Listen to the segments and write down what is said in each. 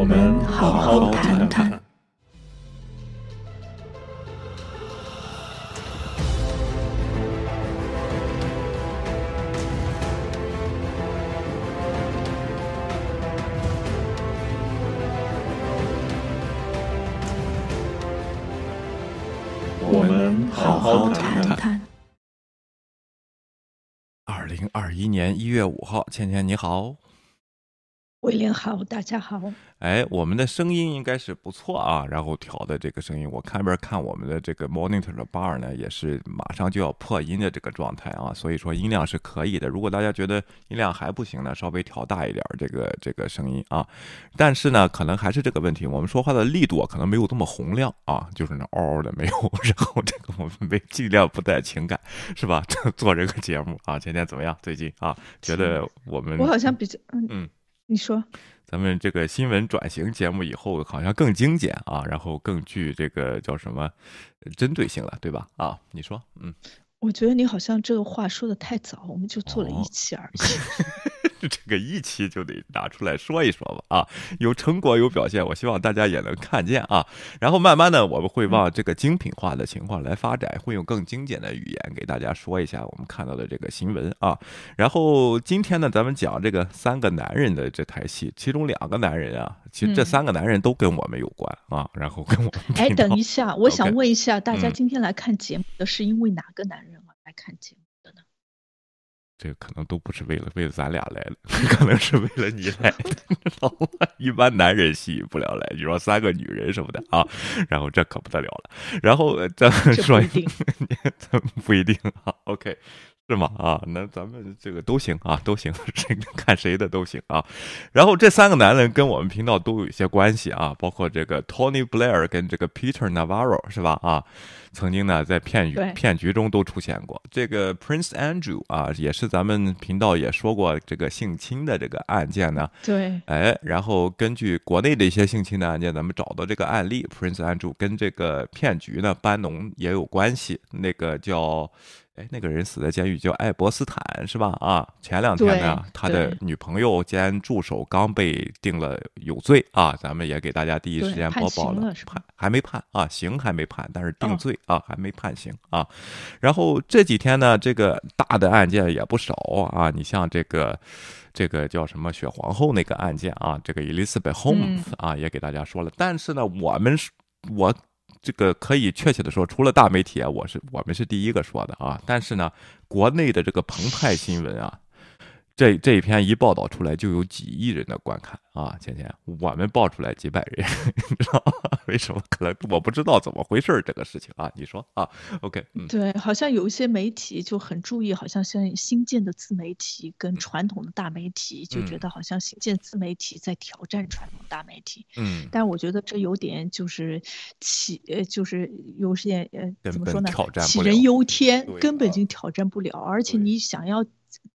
我们好好谈谈。我们好好谈谈。二零二一年一月五号，倩倩你好。威廉好，大家好。哎，我们的声音应该是不错啊。然后调的这个声音，我看边看我们的这个 monitor 的 bar 呢，也是马上就要破音的这个状态啊。所以说音量是可以的。如果大家觉得音量还不行呢，稍微调大一点这个这个声音啊。但是呢，可能还是这个问题，我们说话的力度可能没有这么洪亮啊，就是那 嗷嗷的没有。然后这个我们没尽量不带情感，是吧？做这个节目啊，今天怎么样？最近啊，觉得我们我好像比较嗯嗯。你说，咱们这个新闻转型节目以后好像更精简啊，然后更具这个叫什么针对性了，对吧？啊，你说，嗯，我觉得你好像这个话说的太早，我们就做了一期而已。这个一期就得拿出来说一说吧，啊，有成果有表现，我希望大家也能看见啊。然后慢慢的，我们会往这个精品化的情况来发展，会用更精简的语言给大家说一下我们看到的这个新闻啊。然后今天呢，咱们讲这个三个男人的这台戏，其中两个男人啊，其实这三个男人都跟我们有关啊。然后跟我们哎，等一下，我想问一下大家，今天来看节目的是因为哪个男人啊？来看节目？这个可能都不是为了为了咱俩来的，可能是为了你来的，知道吗？一般男人吸引不了来，你说三个女人什么的啊，然后这可不得了了。然后咱们说，咱不一定啊。OK。是吗？啊，那咱们这个都行啊，都行，谁看谁的都行啊。然后这三个男人跟我们频道都有一些关系啊，包括这个 Tony Blair 跟这个 Peter Navarro 是吧？啊，曾经呢在骗局骗局中都出现过。这个 Prince Andrew 啊，也是咱们频道也说过这个性侵的这个案件呢。对，哎，然后根据国内的一些性侵的案件，咱们找到这个案例，Prince Andrew 跟这个骗局呢班农也有关系。那个叫。哎，那个人死在监狱叫爱博斯坦是吧？啊，前两天呢，他的女朋友兼助手刚被定了有罪啊，咱们也给大家第一时间播报了，判还没判啊，刑还没判，但是定罪啊，还没判刑啊。然后这几天呢，这个大的案件也不少啊，你像这个这个叫什么雪皇后那个案件啊，这个 Elizabeth Holmes 啊，也给大家说了。但是呢，我们是我。这个可以确切的说，除了大媒体啊，我是我们是第一个说的啊。但是呢，国内的这个澎湃新闻啊。这这一篇一报道出来，就有几亿人的观看啊！倩倩，我们报出来几百人，你知道 为什么？可能我不知道怎么回事这个事情啊！你说啊？OK，嗯，对，好像有一些媒体就很注意，好像像新建的自媒体跟传统的大媒体，就觉得好像新建自媒体在挑战传统大媒体。嗯，但我觉得这有点就是起，呃，就是有些呃，怎么说呢？挑战杞人忧天，根本就挑战不了，而且你想要。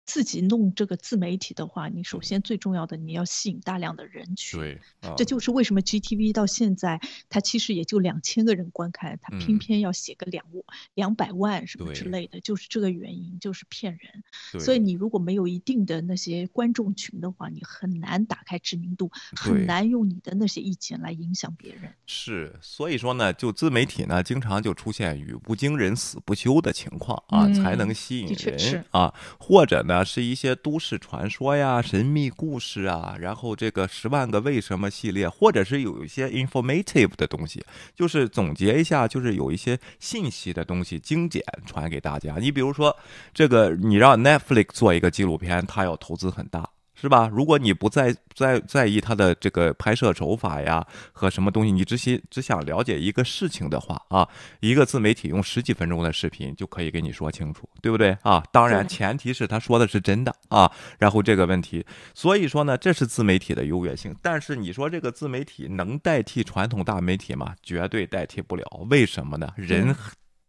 自己弄这个自媒体的话，你首先最重要的你要吸引大量的人群。对，这就是为什么 GTV 到现在它其实也就两千个人观看，它偏偏要写个两两百万什么之类的，就是这个原因，就是骗人。所以你如果没有一定的那些观众群的话，你很难打开知名度，很难用你的那些意见来影响别人。是，所以说呢，就自媒体呢，经常就出现语不惊人死不休的情况啊，才能吸引人啊，或者呢。啊，是一些都市传说呀、神秘故事啊，然后这个十万个为什么系列，或者是有一些 informative 的东西，就是总结一下，就是有一些信息的东西精简传给大家。你比如说，这个你让 Netflix 做一个纪录片，它要投资很大。是吧？如果你不在在在意他的这个拍摄手法呀和什么东西，你只想只想了解一个事情的话啊，一个自媒体用十几分钟的视频就可以给你说清楚，对不对啊？当然前提是他说的是真的啊。然后这个问题，所以说呢，这是自媒体的优越性。但是你说这个自媒体能代替传统大媒体吗？绝对代替不了。为什么呢？人。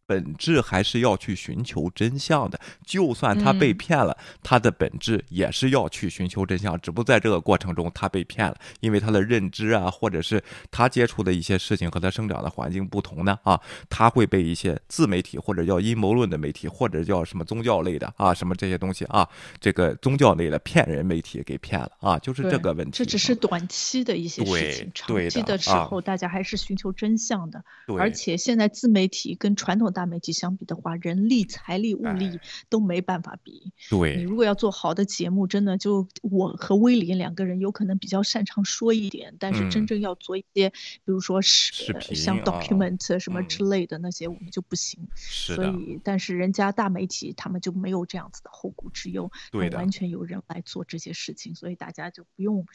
本质还是要去寻求真相的。就算他被骗了，他的本质也是要去寻求真相。只不过在这个过程中，他被骗了，因为他的认知啊，或者是他接触的一些事情和他生长的环境不同呢啊，他会被一些自媒体或者叫阴谋论的媒体，或者叫什么宗教类的啊，什么这些东西啊，这个宗教类的骗人媒体给骗了啊，就是这个问题。这只是短期的一些事情，长期的时候大家还是寻求真相的。而且现在自媒体跟传统大媒体相比的话，人力、财力、物力都没办法比。对你如果要做好的节目，真的就我和威廉两个人有可能比较擅长说一点，但是真正要做一些，比如说视频、像 document 什么之类的那些，我们就不行。是所以，但是人家大媒体他们就没有这样子的后顾之忧，完全有人来做这些事情，所以大家就不用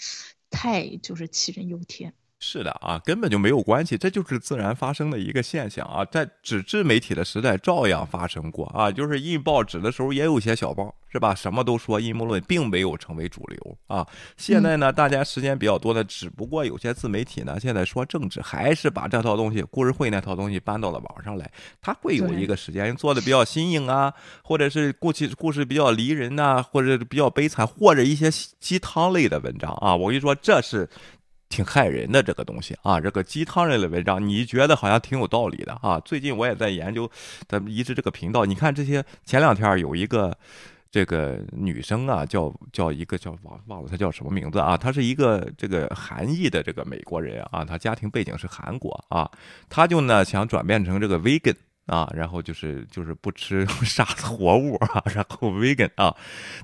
太就是杞人忧天。是的啊，根本就没有关系，这就是自然发生的一个现象啊，在纸质媒体的时代照样发生过啊，就是印报纸的时候也有些小报是吧？什么都说阴谋论，并没有成为主流啊。现在呢，大家时间比较多的，只不过有些自媒体呢，现在说政治，还是把这套东西，故事会那套东西搬到了网上来。它会有一个时间做的比较新颖啊，或者是故事故事比较离人呐，或者比较悲惨，或者一些鸡汤类的文章啊。我跟你说，这是。挺害人的这个东西啊，这个鸡汤类的文章，你觉得好像挺有道理的啊？最近我也在研究，咱们移植这个频道。你看这些，前两天有一个这个女生啊，叫叫一个叫忘忘了她叫什么名字啊？她是一个这个韩裔的这个美国人啊，她家庭背景是韩国啊，她就呢想转变成这个 vegan。啊，然后就是就是不吃 杀活物啊，然后 vegan 啊，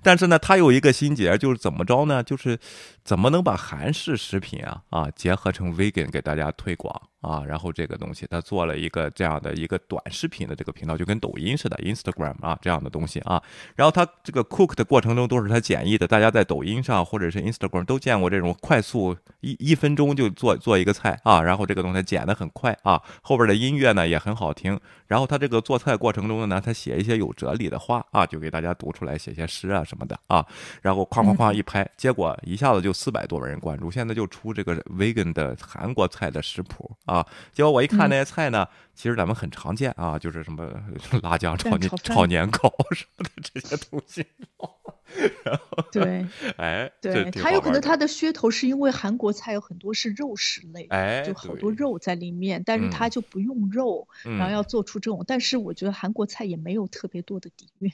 但是呢，他有一个心结，就是怎么着呢？就是怎么能把韩式食品啊啊结合成 vegan 给大家推广。啊，然后这个东西他做了一个这样的一个短视频的这个频道，就跟抖音似的，Instagram 啊这样的东西啊。然后他这个 cook 的过程中都是他简易的，大家在抖音上或者是 Instagram 都见过这种快速一一分钟就做做一个菜啊。然后这个东西剪得很快啊，后边的音乐呢也很好听。然后他这个做菜过程中呢，他写一些有哲理的话啊，就给大家读出来，写些诗啊什么的啊。然后哐哐哐一拍，结果一下子就四百多万人关注。现在就出这个 vegan 的韩国菜的食谱。啊，结果我一看那些菜呢，其实咱们很常见啊，就是什么 辣酱炒年炒年糕 什么的这些东西。然后对，哎，对，他有可能它的噱头是因为韩国菜有很多是肉食类，哎，就好多肉在里面，但是它就不用肉，然后要做出这种。但是我觉得韩国菜也没有特别多的底蕴。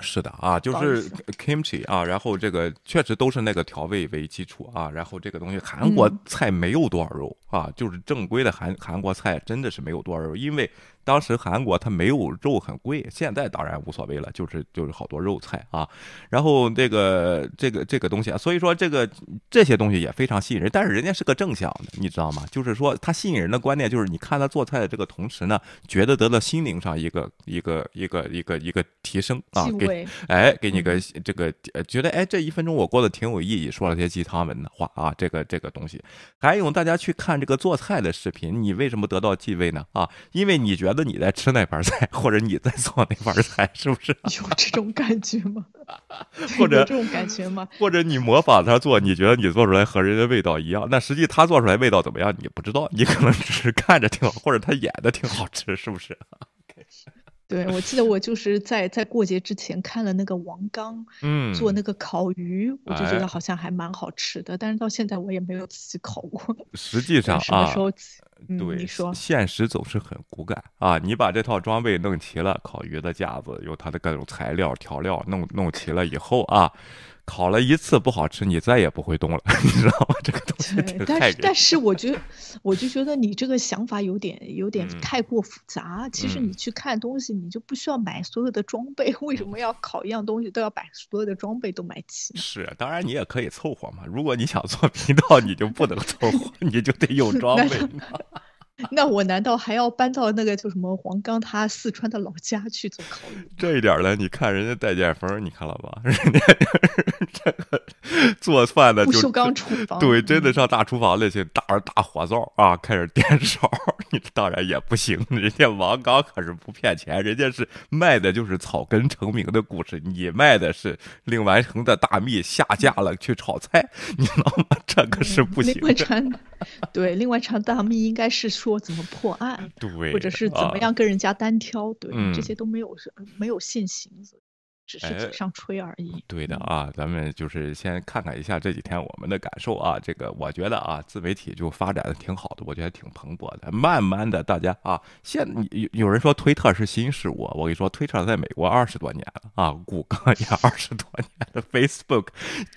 是的啊，就是 kimchi 啊，然后这个确实都是那个调味为基础啊，然后这个东西韩国菜没有多少肉啊，就是正规的韩韩国菜真的是没有多少肉，因为。当时韩国它没有肉很贵，现在当然无所谓了，就是就是好多肉菜啊，然后这个这个这个东西啊，所以说这个这些东西也非常吸引人，但是人家是个正向的，你知道吗？就是说他吸引人的观念就是你看他做菜的这个同时呢，觉得得到心灵上一个一个一个一个一个提升啊，给哎给你个这个觉得哎这一分钟我过得挺有意义，说了些鸡汤文的话啊，这个这个东西，还有大家去看这个做菜的视频，你为什么得到继位呢？啊，因为你觉得。觉得你在吃那盘菜，或者你在做那盘菜，是不是 有这种感觉吗？或者这种感觉吗？或者你模仿他做，你觉得你做出来和人家味道一样，那实际他做出来味道怎么样？你不知道，你可能只是看着挺好，或者他演的挺好吃，是不是？对，我记得我就是在在过节之前看了那个王刚，嗯，做那个烤鱼，我就觉得好像还蛮好吃的，但是到现在我也没有自己烤过。实际上啊，对，你说，现实总是很骨感啊！你把这套装备弄齐了，烤鱼的架子有它的各种材料调料，弄弄齐了以后啊。烤了一次不好吃，你再也不会动了，你知道吗？这个东西但是但是，我觉得我就觉得你这个想法有点有点太过复杂。其实你去看东西，你就不需要买所有的装备，为什么要烤一样东西都要把所有的装备都买齐？是，当然你也可以凑合嘛。如果你想做频道，你就不能凑合，你就得有装备。那我难道还要搬到那个叫什么黄冈他四川的老家去做烤鱼？这一点呢，你看人家戴建峰，你看了吧？人家这个做饭的就不锈钢厨房，对，真的上大厨房里去，打着大火灶啊，开始颠 勺，你当然也不行。人家王刚可是不骗钱，人家是卖的就是草根成名的故事，你卖的是令完成的大秘下架了去炒菜，你知道吗？这个是不行。另外传对，另外传大秘应该是说。说怎么破案，对，或者是怎么样跟人家单挑，对，这些都没有没有现行。只是嘴上吹而已。对的啊，咱们就是先看看一下这几天我们的感受啊。这个我觉得啊，自媒体就发展的挺好的，我觉得挺蓬勃的。慢慢的，大家啊，现有有人说推特是新事物，我跟你说，推特在美国二十多年了啊，谷歌也二十多年了 Facebook，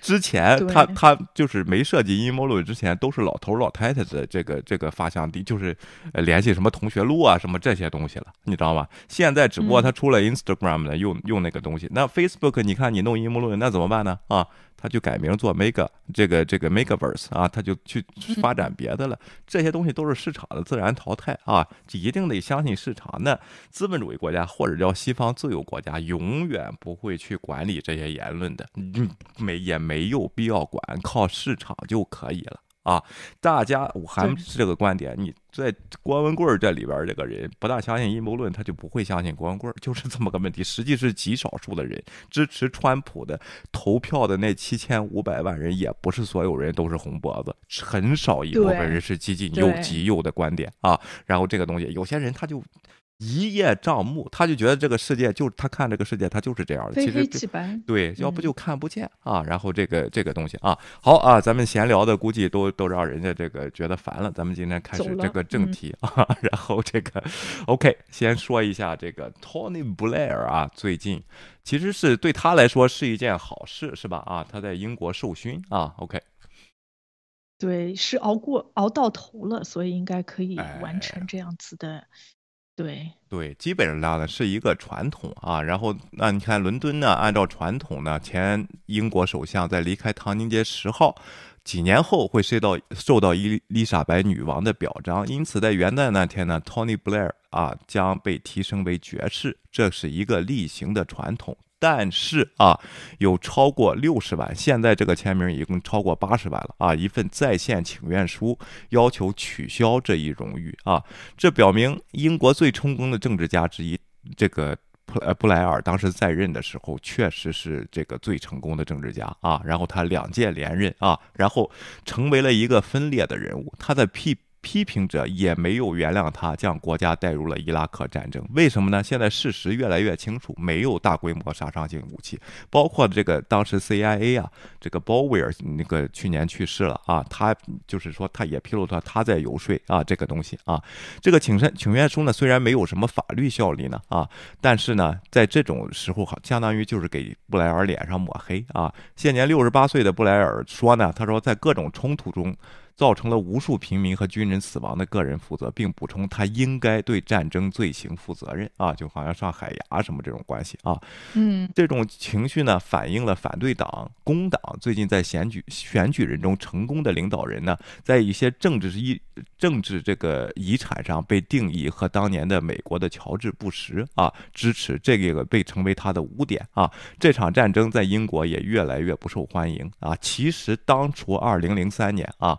之前他他就是没设计阴谋论之前，都是老头老太太的这个这个发祥地，就是联系什么同学录啊什么这些东西了，你知道吗？现在只不过他出了 Instagram 呢，用用那个东西那。Facebook，你看你弄阴谋论，那怎么办呢？啊，他就改名做 Mega，这个这个 Megaverse 啊，他就去发展别的了。这些东西都是市场的自然淘汰啊，一定得相信市场。那资本主义国家或者叫西方自由国家，永远不会去管理这些言论的，嗯，没也没有必要管，靠市场就可以了。啊，大家我还是这个观点。你在郭文贵这里边这个人不大相信阴谋论，他就不会相信郭文贵，就是这么个问题。实际是极少数的人支持川普的投票的那七千五百万人，也不是所有人都是红脖子，很少一部分人是激进右极右的观点啊。然后这个东西，有些人他就。一叶障目，他就觉得这个世界就他看这个世界，他就是这样的。非黑即白，对，要不就看不见啊。然后这个这个东西啊，好啊，咱们闲聊的估计都都让人家这个觉得烦了。咱们今天开始这个正题啊。然后这个，OK，先说一下这个 Tony Blair 啊，最近其实是对他来说是一件好事，是吧？啊，他在英国受勋啊。OK，对，是熬过熬到头了，所以应该可以完成这样子的。对对，基本上呢是一个传统啊。然后那你看伦敦呢，按照传统呢，前英国首相在离开唐宁街十号几年后会受到受到伊丽莎白女王的表彰，因此在元旦那天呢，Tony Blair 啊将被提升为爵士，这是一个例行的传统。但是啊，有超过六十万，现在这个签名已经超过八十万了啊！一份在线请愿书要求取消这一荣誉啊，这表明英国最成功的政治家之一这个布呃布莱尔当时在任的时候确实是这个最成功的政治家啊，然后他两届连任啊，然后成为了一个分裂的人物，他的屁。批评者也没有原谅他，将国家带入了伊拉克战争。为什么呢？现在事实越来越清楚，没有大规模杀伤性武器，包括这个当时 CIA 啊，这个鲍威尔那个去年去世了啊，他就是说他也披露他他在游说啊这个东西啊，这个请申请愿书呢虽然没有什么法律效力呢啊，但是呢在这种时候好相当于就是给布莱尔脸上抹黑啊。现年六十八岁的布莱尔说呢，他说在各种冲突中。造成了无数平民和军人死亡的个人负责，并补充他应该对战争罪行负责任。啊，就好像上海牙什么这种关系啊，嗯，这种情绪呢，反映了反对党工党最近在选举选举人中成功的领导人呢，在一些政治遗政治这个遗产上被定义和当年的美国的乔治布什啊支持这个被称为他的污点啊，这场战争在英国也越来越不受欢迎啊，其实当初二零零三年啊。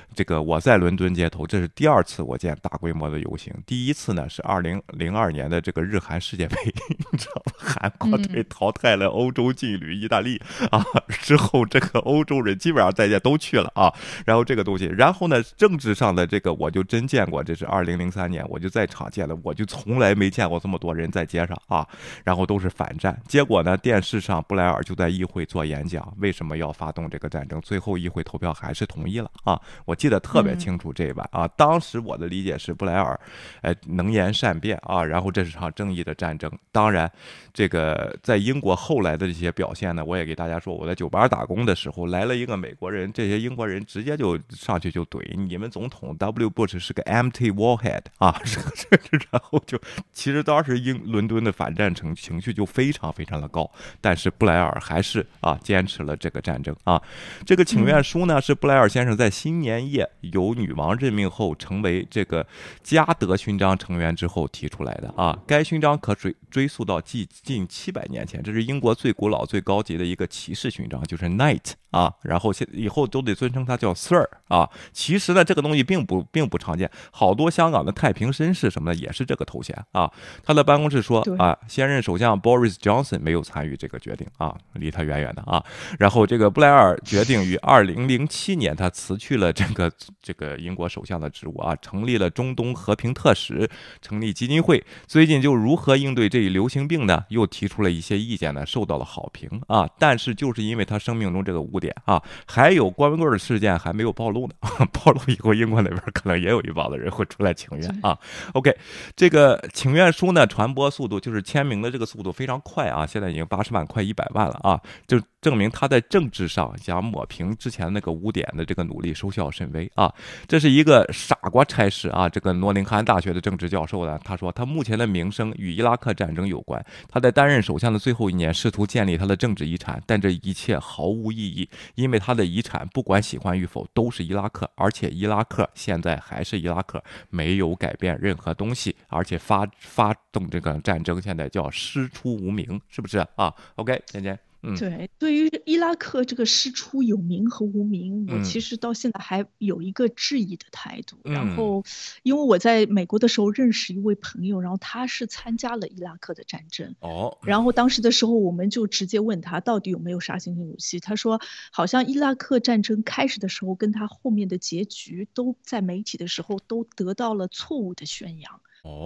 这个我在伦敦街头，这是第二次我见大规模的游行。第一次呢是二零零二年的这个日韩世界杯，你知道吗？韩国队淘汰了欧洲劲旅意大利啊，之后这个欧洲人基本上在家都去了啊。然后这个东西，然后呢政治上的这个我就真见过，这是二零零三年我就在场见了，我就从来没见过这么多人在街上啊，然后都是反战。结果呢电视上布莱尔就在议会做演讲，为什么要发动这个战争？最后议会投票还是同意了啊，我。记得特别清楚这一晚啊，当时我的理解是布莱尔，哎，能言善辩啊，然后这是场正义的战争。当然，这个在英国后来的这些表现呢，我也给大家说，我在酒吧打工的时候来了一个美国人，这些英国人直接就上去就怼你们总统 W Bush 是个 empty warhead 啊，然后就其实当时英伦敦的反战情情绪就非常非常的高，但是布莱尔还是啊坚持了这个战争啊。这个请愿书呢是布莱尔先生在新年。业由女王任命后成为这个嘉德勋章成员之后提出来的啊，该勋章可追追溯到近近七百年前，这是英国最古老、最高级的一个骑士勋章，就是 Knight 啊，然后现以后都得尊称他叫 Sir 啊。其实呢，这个东西并不并不常见，好多香港的太平绅士什么的也是这个头衔啊。他的办公室说啊，现任首相 Boris Johnson 没有参与这个决定啊，离他远远的啊。然后这个布莱尔决定于二零零七年他辞去了这个。个这个英国首相的职务啊，成立了中东和平特使，成立基金会。最近就如何应对这一流行病呢？又提出了一些意见呢，受到了好评啊。但是就是因为他生命中这个污点啊，还有关文贵的事件还没有暴露呢，暴露以后，英国那边可能也有一帮子人会出来请愿啊。OK，这个请愿书呢，传播速度就是签名的这个速度非常快啊，现在已经八十万，快一百万了啊，就。证明他在政治上想抹平之前那个污点的这个努力收效甚为啊！这是一个傻瓜差事啊！这个诺丁汉大学的政治教授呢，他说他目前的名声与伊拉克战争有关。他在担任首相的最后一年，试图建立他的政治遗产，但这一切毫无意义，因为他的遗产不管喜欢与否都是伊拉克，而且伊拉克现在还是伊拉克，没有改变任何东西，而且发发动这个战争现在叫师出无名，是不是啊？OK，再见简。对，对于伊拉克这个师出有名和无名，我其实到现在还有一个质疑的态度。然后，因为我在美国的时候认识一位朋友，然后他是参加了伊拉克的战争。哦。然后当时的时候，我们就直接问他到底有没有杀伤性武器。他说，好像伊拉克战争开始的时候，跟他后面的结局都在媒体的时候都得到了错误的宣扬。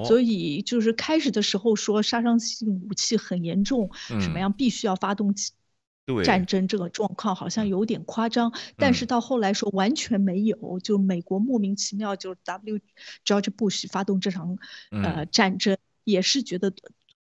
所以就是开始的时候说杀伤性武器很严重，什么样必须要发动战争，这个状况好像有点夸张。但是到后来说完全没有，就美国莫名其妙就 W George Bush 发动这场呃战争，也是觉得。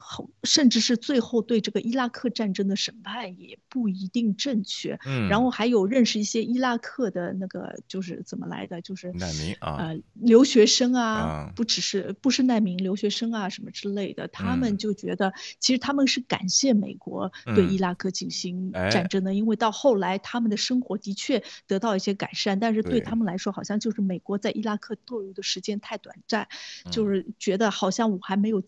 后甚至是最后对这个伊拉克战争的审判也不一定正确。嗯，然后还有认识一些伊拉克的那个就是怎么来的，就是难民啊，呃，留学生啊，不只是不是难民，留学生啊什么之类的，他们就觉得其实他们是感谢美国对伊拉克进行战争的，因为到后来他们的生活的确得到一些改善，但是对他们来说好像就是美国在伊拉克逗留的时间太短暂，就是觉得好像我还没有。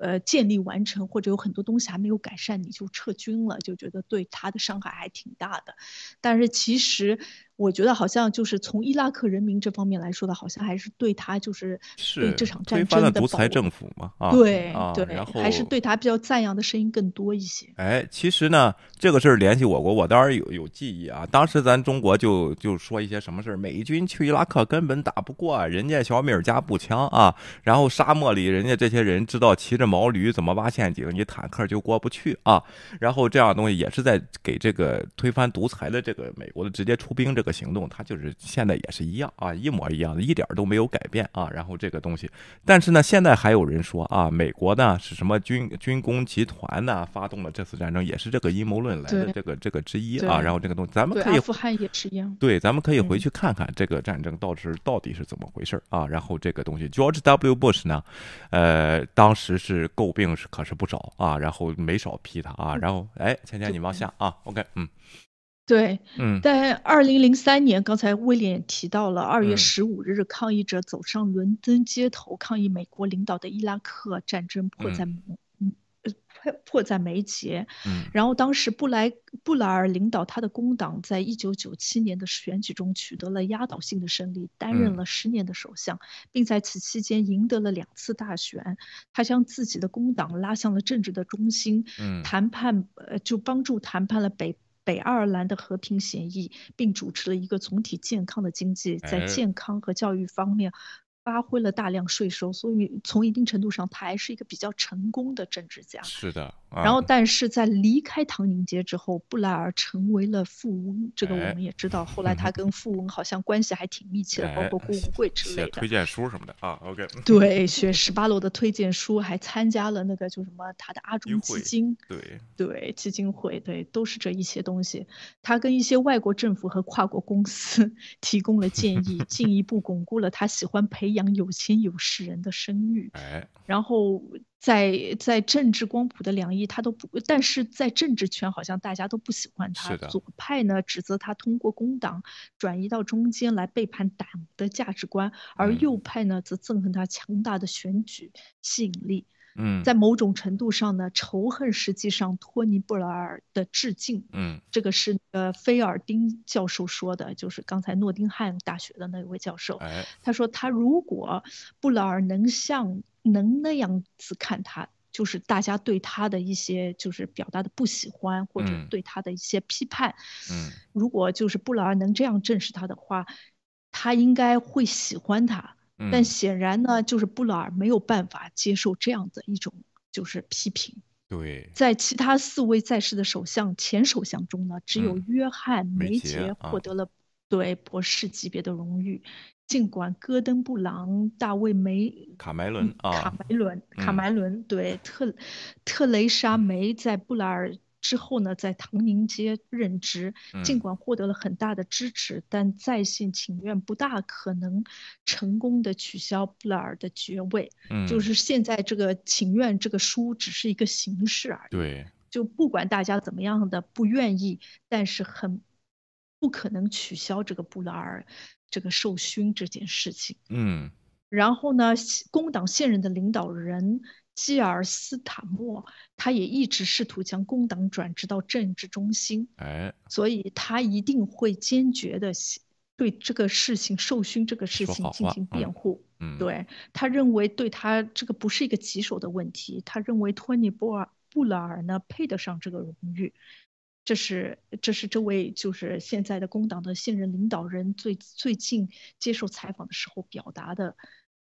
呃，建立完成或者有很多东西还没有改善，你就撤军了，就觉得对他的伤害还挺大的。但是其实。我觉得好像就是从伊拉克人民这方面来说的，好像还是对他就是对这场战争的独裁政府嘛，啊，对对，然后还是对他比较赞扬的声音更多一些。哎，其实呢，这个事儿联系我国，我当然有有记忆啊。当时咱中国就就说一些什么事儿，美军去伊拉克根本打不过人家小米加步枪啊，然后沙漠里人家这些人知道骑着毛驴怎么挖陷阱，你坦克就过不去啊。然后这样东西也是在给这个推翻独裁的这个美国的直接出兵这个。行动，它就是现在也是一样啊，一模一样的，一点都没有改变啊。然后这个东西，但是呢，现在还有人说啊，美国呢是什么军军工集团呢发动了这次战争，也是这个阴谋论来的这个这个之一啊。然后这个东西，咱们可以阿富汗也是一样，对，咱们可以回去看看这个战争到底是到底是怎么回事啊。然后这个东西，George W. Bush 呢，呃，当时是诟病是可是不少啊，然后没少批他啊。然后哎，倩倩你往下啊，OK，嗯。对，嗯，在二零零三年，刚才威廉也提到了二月十五日，抗议者走上伦敦街头抗议美国领导的伊拉克战争迫在，嗯，迫迫在眉睫。嗯，然后当时布莱布莱尔领导他的工党在一九九七年的选举中取得了压倒性的胜利，担任了十年的首相，并在此期间赢得了两次大选。他将自己的工党拉向了政治的中心，嗯，谈判呃就帮助谈判了北。北爱尔兰的和平协议，并主持了一个总体健康的经济，在健康和教育方面。发挥了大量税收，所以从一定程度上，他还是一个比较成功的政治家。是的。然后，但是在离开唐宁街之后，布莱尔成为了富翁。这个我们也知道，后来他 跟富翁好像关系还挺密切的，包括顾文贵之类的。推荐书什么的啊？OK。对，学十八楼的推荐书，还参加了那个就什么他的阿中基金。对对，基金会对，都是这一些东西。他跟一些外国政府和跨国公司提供了建议，进一步巩固了他喜欢培养有钱有势人的声誉。哎。然后。在在政治光谱的两翼，他都不，但是在政治圈好像大家都不喜欢他。左派呢指责他通过工党转移到中间来背叛党的价值观，而右派呢则憎恨他强大的选举吸引力。嗯，在某种程度上呢，仇恨实际上托尼布莱尔的致敬。嗯，这个是呃菲尔丁教授说的，就是刚才诺丁汉大学的那位教授。哎，他说他如果布莱尔能像。能那样子看他，就是大家对他的一些就是表达的不喜欢，或者对他的一些批判。嗯，如果就是布劳尔能这样正视他的话，他应该会喜欢他。但显然呢，就是布劳尔没有办法接受这样的一种就是批评。对，在其他四位在世的首相前首相中呢，只有约翰梅杰获得了对博士级别的荣誉。尽管戈登布朗、大卫梅、卡梅伦啊、卡梅伦、卡梅伦对特特雷莎梅在布莱尔。之后呢，在唐宁街任职，尽管获得了很大的支持，但在线请愿不大可能成功的取消布莱尔的爵位。嗯，就是现在这个请愿这个书只是一个形式而已。对，就不管大家怎么样的不愿意，但是很不可能取消这个布莱尔这个受勋这件事情。嗯，然后呢，工党现任的领导人。基尔斯坦默，他也一直试图将工党转职到政治中心，哎，所以他一定会坚决的对这个事情受勋这个事情进行辩护。嗯，对他认为对他这个不是一个棘手的问题，他认为托尼波尔布拉尔呢配得上这个荣誉，这是这是这位就是现在的工党的现任领导人最最近接受采访的时候表达的。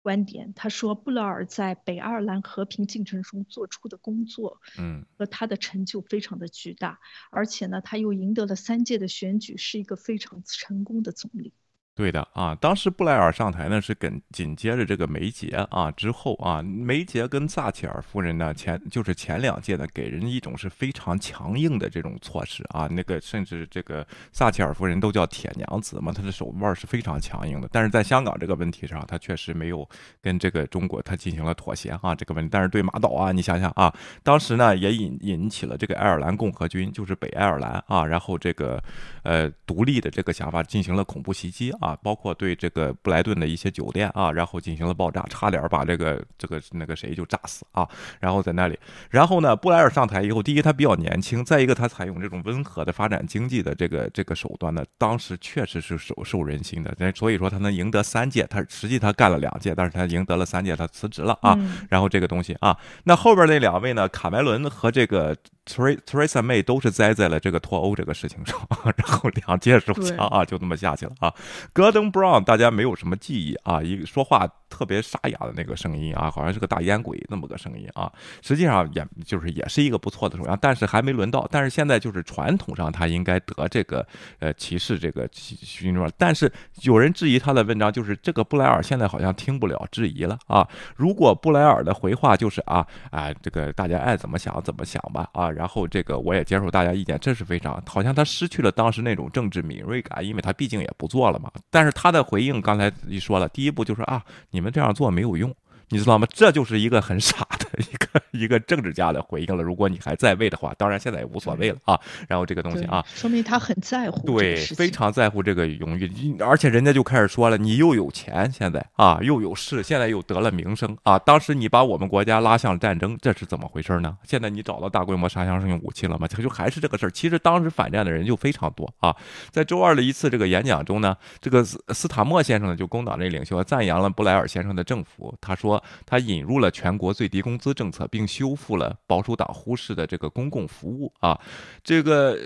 观点，他说布劳尔在北爱尔兰和平进程中做出的工作，嗯，和他的成就非常的巨大，而且呢，他又赢得了三届的选举，是一个非常成功的总理。对的啊，当时布莱尔上台呢，是跟紧接着这个梅杰啊之后啊，梅杰跟撒切尔夫人呢前就是前两届呢，给人一种是非常强硬的这种措施啊，那个甚至这个撒切尔夫人都叫铁娘子嘛，她的手腕是非常强硬的。但是在香港这个问题上，他确实没有跟这个中国他进行了妥协啊这个问题。但是对马岛啊，你想想啊，当时呢也引引起了这个爱尔兰共和军，就是北爱尔兰啊，然后这个呃独立的这个想法进行了恐怖袭击。啊，包括对这个布莱顿的一些酒店啊，然后进行了爆炸，差点把这个这个那个谁就炸死啊。然后在那里，然后呢，布莱尔上台以后，第一他比较年轻，再一个他采用这种温和的发展经济的这个这个手段呢，当时确实是受受人心的。所以说他能赢得三届，他实际他干了两届，但是他赢得了三届，他辞职了啊。然后这个东西啊，那后边那两位呢，卡梅伦和这个。Theresa May 都是栽在了这个脱欧这个事情上，然后两届首相啊就这么下去了啊。Gordon Brown 大家没有什么记忆啊，一个说话特别沙哑的那个声音啊，好像是个大烟鬼那么个声音啊。实际上也就是也是一个不错的首相，但是还没轮到。但是现在就是传统上他应该得这个呃骑士这个勋章，但是有人质疑他的文章，就是这个布莱尔现在好像听不了质疑了啊。如果布莱尔的回话就是啊啊这个大家爱怎么想怎么想吧啊。然后这个我也接受大家意见，这是非常好像他失去了当时那种政治敏锐感，因为他毕竟也不做了嘛。但是他的回应刚才一说了，第一步就说啊，你们这样做没有用。你知道吗？这就是一个很傻的一个一个政治家的回应了。如果你还在位的话，当然现在也无所谓了啊。然后这个东西啊，说明他很在乎，对，非常在乎这个荣誉。而且人家就开始说了，你又有钱，现在啊又有势，现在又得了名声啊。当时你把我们国家拉向战争，这是怎么回事呢？现在你找到大规模杀伤性武器了吗？他 就还是这个事儿。其实当时反战的人就非常多啊。在周二的一次这个演讲中呢，这个斯斯塔默先生呢，就工党这领袖赞扬了布莱尔先生的政府，他说。他引入了全国最低工资政策，并修复了保守党忽视的这个公共服务啊。这个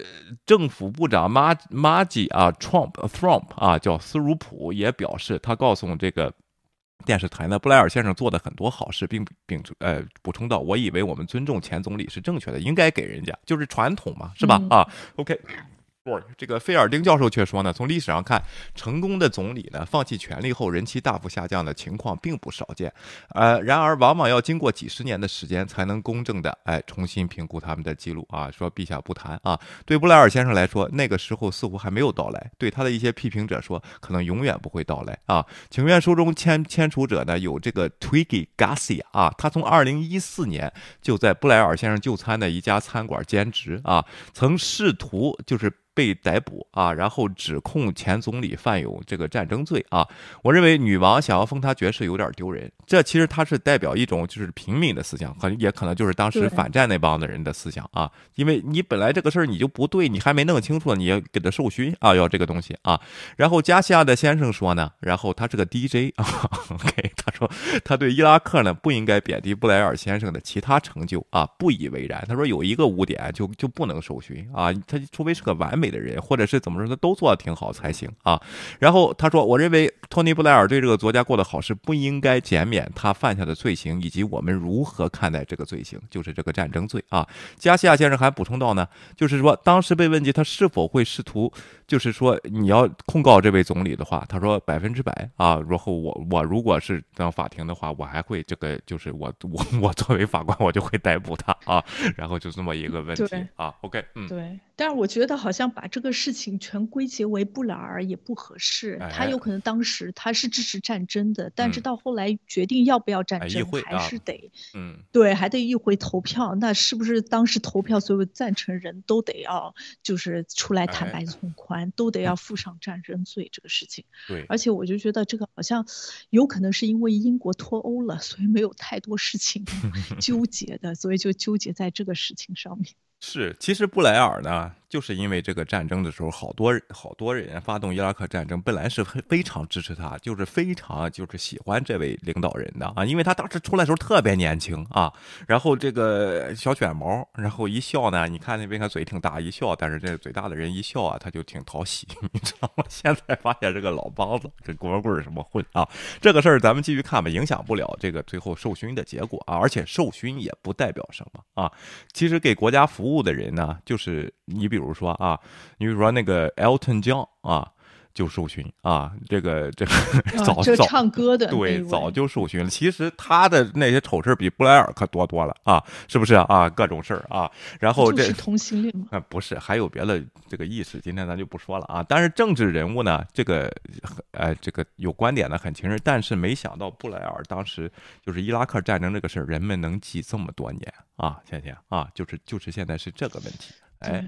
政府部长马马吉啊，Trump Trump 啊，叫斯鲁普也表示，他告诉这个电视台呢，布莱尔先生做的很多好事，并并呃补充到，我以为我们尊重前总理是正确的，应该给人家，就是传统嘛，是吧？啊，OK。这个菲尔丁教授却说呢，从历史上看，成功的总理呢放弃权力后人气大幅下降的情况并不少见。呃，然而往往要经过几十年的时间才能公正的哎重新评估他们的记录啊。说陛下不谈啊，对布莱尔先生来说，那个时候似乎还没有到来。对他的一些批评者说，可能永远不会到来啊。请愿书中签签署者呢有这个 Twiggy Garcia 啊，他从二零一四年就在布莱尔先生就餐的一家餐馆兼职啊，曾试图就是。被逮捕啊，然后指控前总理犯有这个战争罪啊。我认为女王想要封他爵士有点丢人。这其实他是代表一种就是平民的思想，很也可能就是当时反战那帮的人的思想啊。因为你本来这个事儿你就不对，你还没弄清楚，你要给他授勋啊，要这个东西啊。然后加西亚的先生说呢，然后他是个 DJ 啊，OK，他说他对伊拉克呢不应该贬低布莱尔先生的其他成就啊，不以为然。他说有一个污点就就不能授勋啊，他除非是个完美。美的人，或者是怎么说，他都做的挺好才行啊。然后他说，我认为托尼布莱尔对这个作家过得好是不应该减免他犯下的罪行，以及我们如何看待这个罪行，就是这个战争罪啊。加西亚先生还补充到呢，就是说当时被问及他是否会试图，就是说你要控告这位总理的话，他说百分之百啊。然后我我如果是当法庭的话，我还会这个就是我我我作为法官，我就会逮捕他啊。然后就这么一个问题啊。OK，嗯，对。但是我觉得好像把这个事情全归结为布莱尔也不合适。他有可能当时他是支持战争的，但是到后来决定要不要战争，还是得，嗯，对，还得议会投票。那是不是当时投票所有赞成人都得要就是出来坦白从宽，都得要 负上战争罪这个事情？对。而且我就觉得这个好像有可能是因为英国脱欧了，所以没有太多事情 纠结的，所以就纠结在这个事情上面。是，其实布莱尔呢。就是因为这个战争的时候，好多好多人发动伊拉克战争，本来是非常支持他，就是非常就是喜欢这位领导人的啊，因为他当时出来的时候特别年轻啊，然后这个小卷毛，然后一笑呢，你看那边看嘴挺大，一笑，但是这嘴大的人一笑啊，他就挺讨喜，你知道吗？现在发现这个老梆子跟光棍什么混啊，这个事儿咱们继续看吧，影响不了这个最后受勋的结果啊，而且受勋也不代表什么啊，其实给国家服务的人呢，就是你比。比如说啊，你比如说那个 Elton John 啊。就受勋啊，这个这个 早早唱歌的对，早就受勋了。其实他的那些丑事比布莱尔可多多了啊，是不是啊？各种事儿啊，然后这是同性恋吗？啊，不是，还有别的这个意思。今天咱就不说了啊。但是政治人物呢，这个呃，这个有观点的很清楚。但是没想到布莱尔当时就是伊拉克战争这个事儿，人们能记这么多年啊，倩倩啊，就是就是现在是这个问题。哎，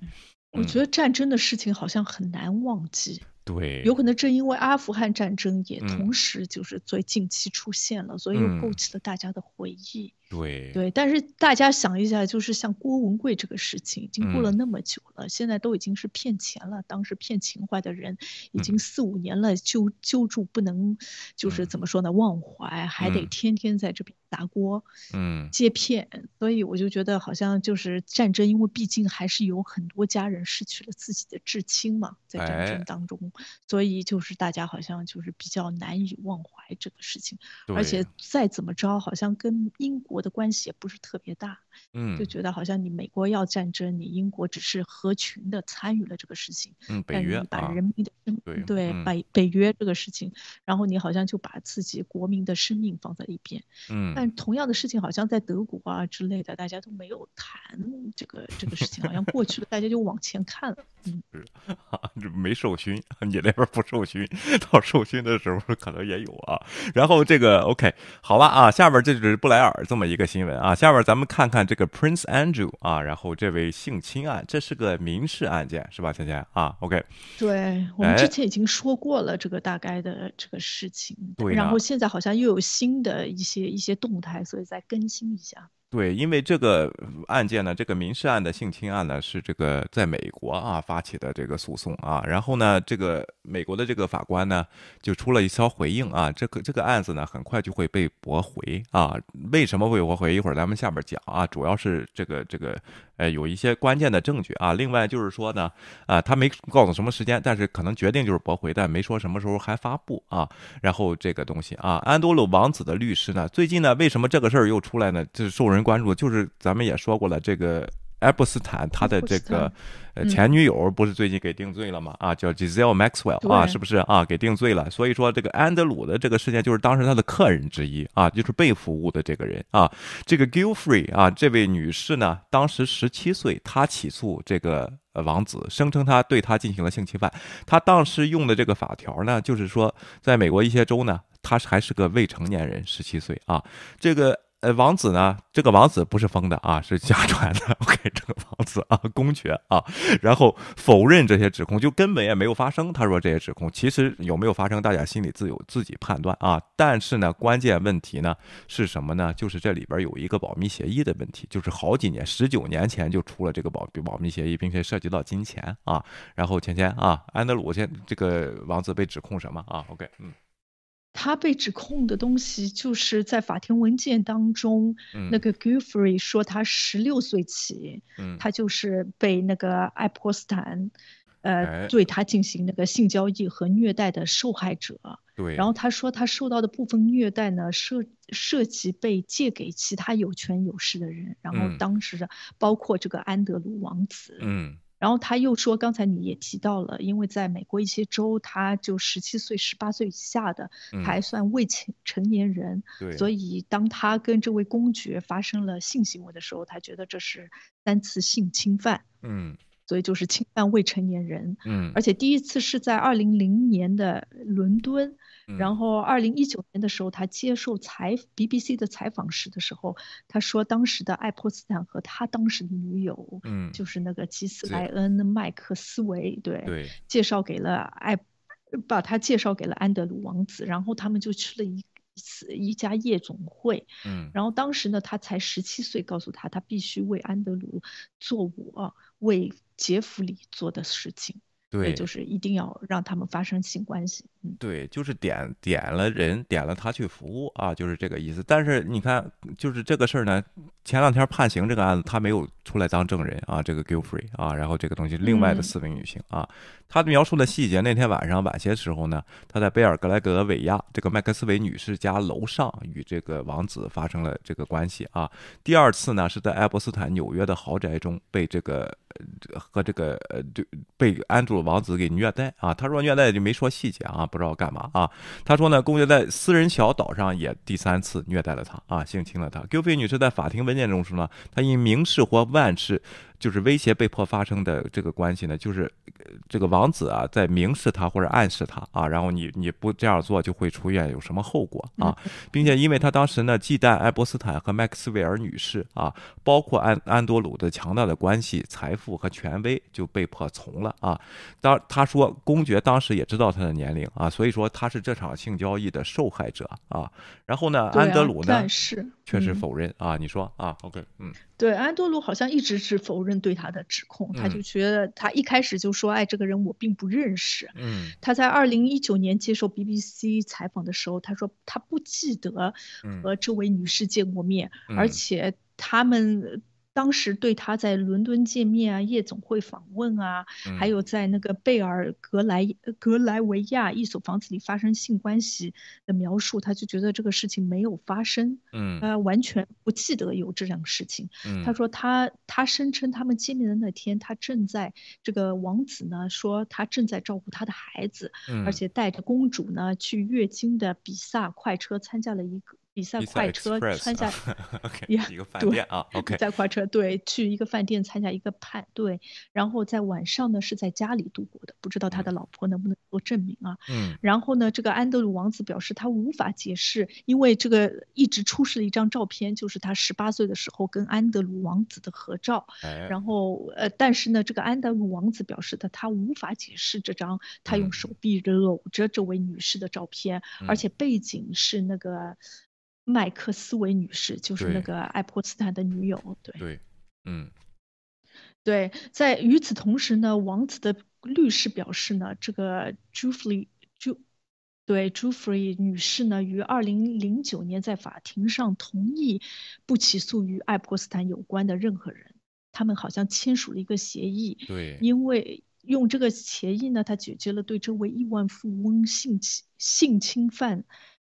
我觉得战争的事情好像很难忘记。对，有可能正因为阿富汗战争也同时就是最近期出现了，所以又勾起了大家的回忆。对对，但是大家想一下，就是像郭文贵这个事情，已经过了那么久了，现在都已经是骗钱了。当时骗情怀的人已经四五年了，揪揪住不能，就是怎么说呢，忘怀，还得天天在这边砸锅，嗯，接骗。所以我就觉得好像就是战争，因为毕竟还是有很多家人失去了自己的至亲嘛，在战争当中，所以就是大家好像就是比较难以忘怀这个事情。而且再怎么着，好像跟英国。的关系也不是特别大，嗯，就觉得好像你美国要战争，你英国只是合群的参与了这个事情，嗯，北约把人民的对对，把北约这个事情，然后你好像就把自己国民的生命放在一边，嗯，但同样的事情好像在德国啊之类的，大家都没有谈这个这个事情，好像过去了，大家就往前看了，嗯，是啊，没受勋，你那边不受勋，到受勋的时候可能也有啊，然后这个 OK 好吧啊，下边这就是布莱尔这么。一个新闻啊，下面咱们看看这个 Prince Andrew 啊，然后这位性侵案，这是个民事案件是吧？倩倩啊，OK，对我们之前已经说过了这个大概的这个事情，对，然后现在好像又有新的一些一些动态，所以再更新一下。对，因为这个案件呢，这个民事案的性侵案呢，是这个在美国啊发起的这个诉讼啊，然后呢，这个美国的这个法官呢就出了一条回应啊，这个这个案子呢很快就会被驳回啊，为什么会驳回？一会儿咱们下边讲啊，主要是这个这个。呃，有一些关键的证据啊。另外就是说呢，啊，他没告诉什么时间，但是可能决定就是驳回，但没说什么时候还发布啊。然后这个东西啊，安多鲁王子的律师呢，最近呢，为什么这个事儿又出来呢？就是受人关注，就是咱们也说过了，这个。爱伯斯坦他的这个呃前女友不是最近给定罪了吗？啊，叫 Giselle Maxwell 啊，是不是啊？给定罪了。所以说这个安德鲁的这个事件就是当时他的客人之一啊，就是被服务的这个人啊。这个 Gilfrey 啊，这位女士呢，当时十七岁，她起诉这个呃王子，声称他对他进行了性侵犯。他当时用的这个法条呢，就是说在美国一些州呢，他还是个未成年人，十七岁啊，这个。呃，王子呢？这个王子不是疯的啊，是假传的。OK，这个王子啊，公爵啊，然后否认这些指控，就根本也没有发生。他说这些指控其实有没有发生，大家心里自有自己判断啊。但是呢，关键问题呢是什么呢？就是这里边有一个保密协议的问题，就是好几年，十九年前就出了这个保保密协议，并且涉及到金钱啊。然后前天啊，安德鲁先这个王子被指控什么啊？OK，嗯。他被指控的东西，就是在法庭文件当中，那个 Giffrey 说他十六岁起，他就是被那个爱泼斯坦呃，对他进行那个性交易和虐待的受害者。对，然后他说他受到的部分虐待呢，涉涉及被借给其他有权有势的人，然后当时包括这个安德鲁王子。嗯。然后他又说，刚才你也提到了，因为在美国一些州，他就十七岁、十八岁以下的还算未成成年人，所以当他跟这位公爵发生了性行为的时候，他觉得这是三次性侵犯。嗯。所以就是侵犯未成年人，嗯，而且第一次是在二零零年的伦敦，然后二零一九年的时候，他接受采 BBC 的采访时的时候，他说当时的爱泼斯坦和他当时的女友，嗯，就是那个吉斯莱恩麦克斯韦，对对，介绍给了爱，把他介绍给了安德鲁王子，然后他们就去了一。次一家夜总会，嗯，然后当时呢，他才十七岁，告诉他他必须为安德鲁做我为杰弗里做的事情。对，就是一定要让他们发生性关系。嗯，对，就是点点了人，点了他去服务啊，就是这个意思。但是你看，就是这个事儿呢，前两天判刑这个案子，他没有出来当证人啊，这个 Gilfrey 啊，然后这个东西，另外的四名女性啊，他描述的细节，那天晚上晚些时候呢，他在贝尔格莱格维亚这个麦克斯韦女士家楼上与这个王子发生了这个关系啊。第二次呢，是在爱伯斯坦纽约的豪宅中被这个和这个呃，被安住。王子给虐待啊！他说虐待就没说细节啊，不知道干嘛啊。他说呢，公爵在私人小岛上也第三次虐待了他啊，性侵了他。Q 菲女士在法庭文件中说呢，她因明示或暗示。就是威胁被迫发生的这个关系呢，就是这个王子啊，在明示他或者暗示他啊，然后你你不这样做就会出现有什么后果啊，并且因为他当时呢忌惮爱伯斯坦和麦克斯韦尔女士啊，包括安安多鲁的强大的关系、财富和权威，就被迫从了啊。当他说公爵当时也知道他的年龄啊，所以说他是这场性交易的受害者啊。然后呢，安德鲁呢确实否认啊，你说啊，OK，嗯。对，安多鲁好像一直是否认对他的指控，他就觉得他一开始就说，哎，这个人我并不认识。嗯，他在二零一九年接受 BBC 采访的时候，他说他不记得和这位女士见过面，而且他们。当时对他在伦敦见面啊、夜总会访问啊，还有在那个贝尔格莱格莱维亚一所房子里发生性关系的描述，他就觉得这个事情没有发生，嗯，他完全不记得有这样事情。他说他他声称他们见面的那天，他正在这个王子呢说他正在照顾他的孩子，而且带着公主呢去月经的比萨快车参加了一个。比赛快车参加 一个饭店啊，OK，在快车对去一个饭店参加一个派对，然后在晚上呢是在家里度过的，不知道他的老婆能不能做证明啊？嗯，然后呢，这个安德鲁王子表示他无法解释，因为这个一直出示了一张照片，就是他十八岁的时候跟安德鲁王子的合照，然后呃，但是呢，这个安德鲁王子表示的他无法解释这张他用手臂搂着这位女士的照片，而且背景是那个。麦克斯韦女士就是那个爱泼斯坦的女友，对。对，嗯，对，在与此同时呢，王子的律师表示呢，这个朱弗里朱对朱弗里女士呢，于二零零九年在法庭上同意不起诉与爱泼斯坦有关的任何人，他们好像签署了一个协议，对，因为用这个协议呢，他解决了对这位亿万富翁性侵性侵犯。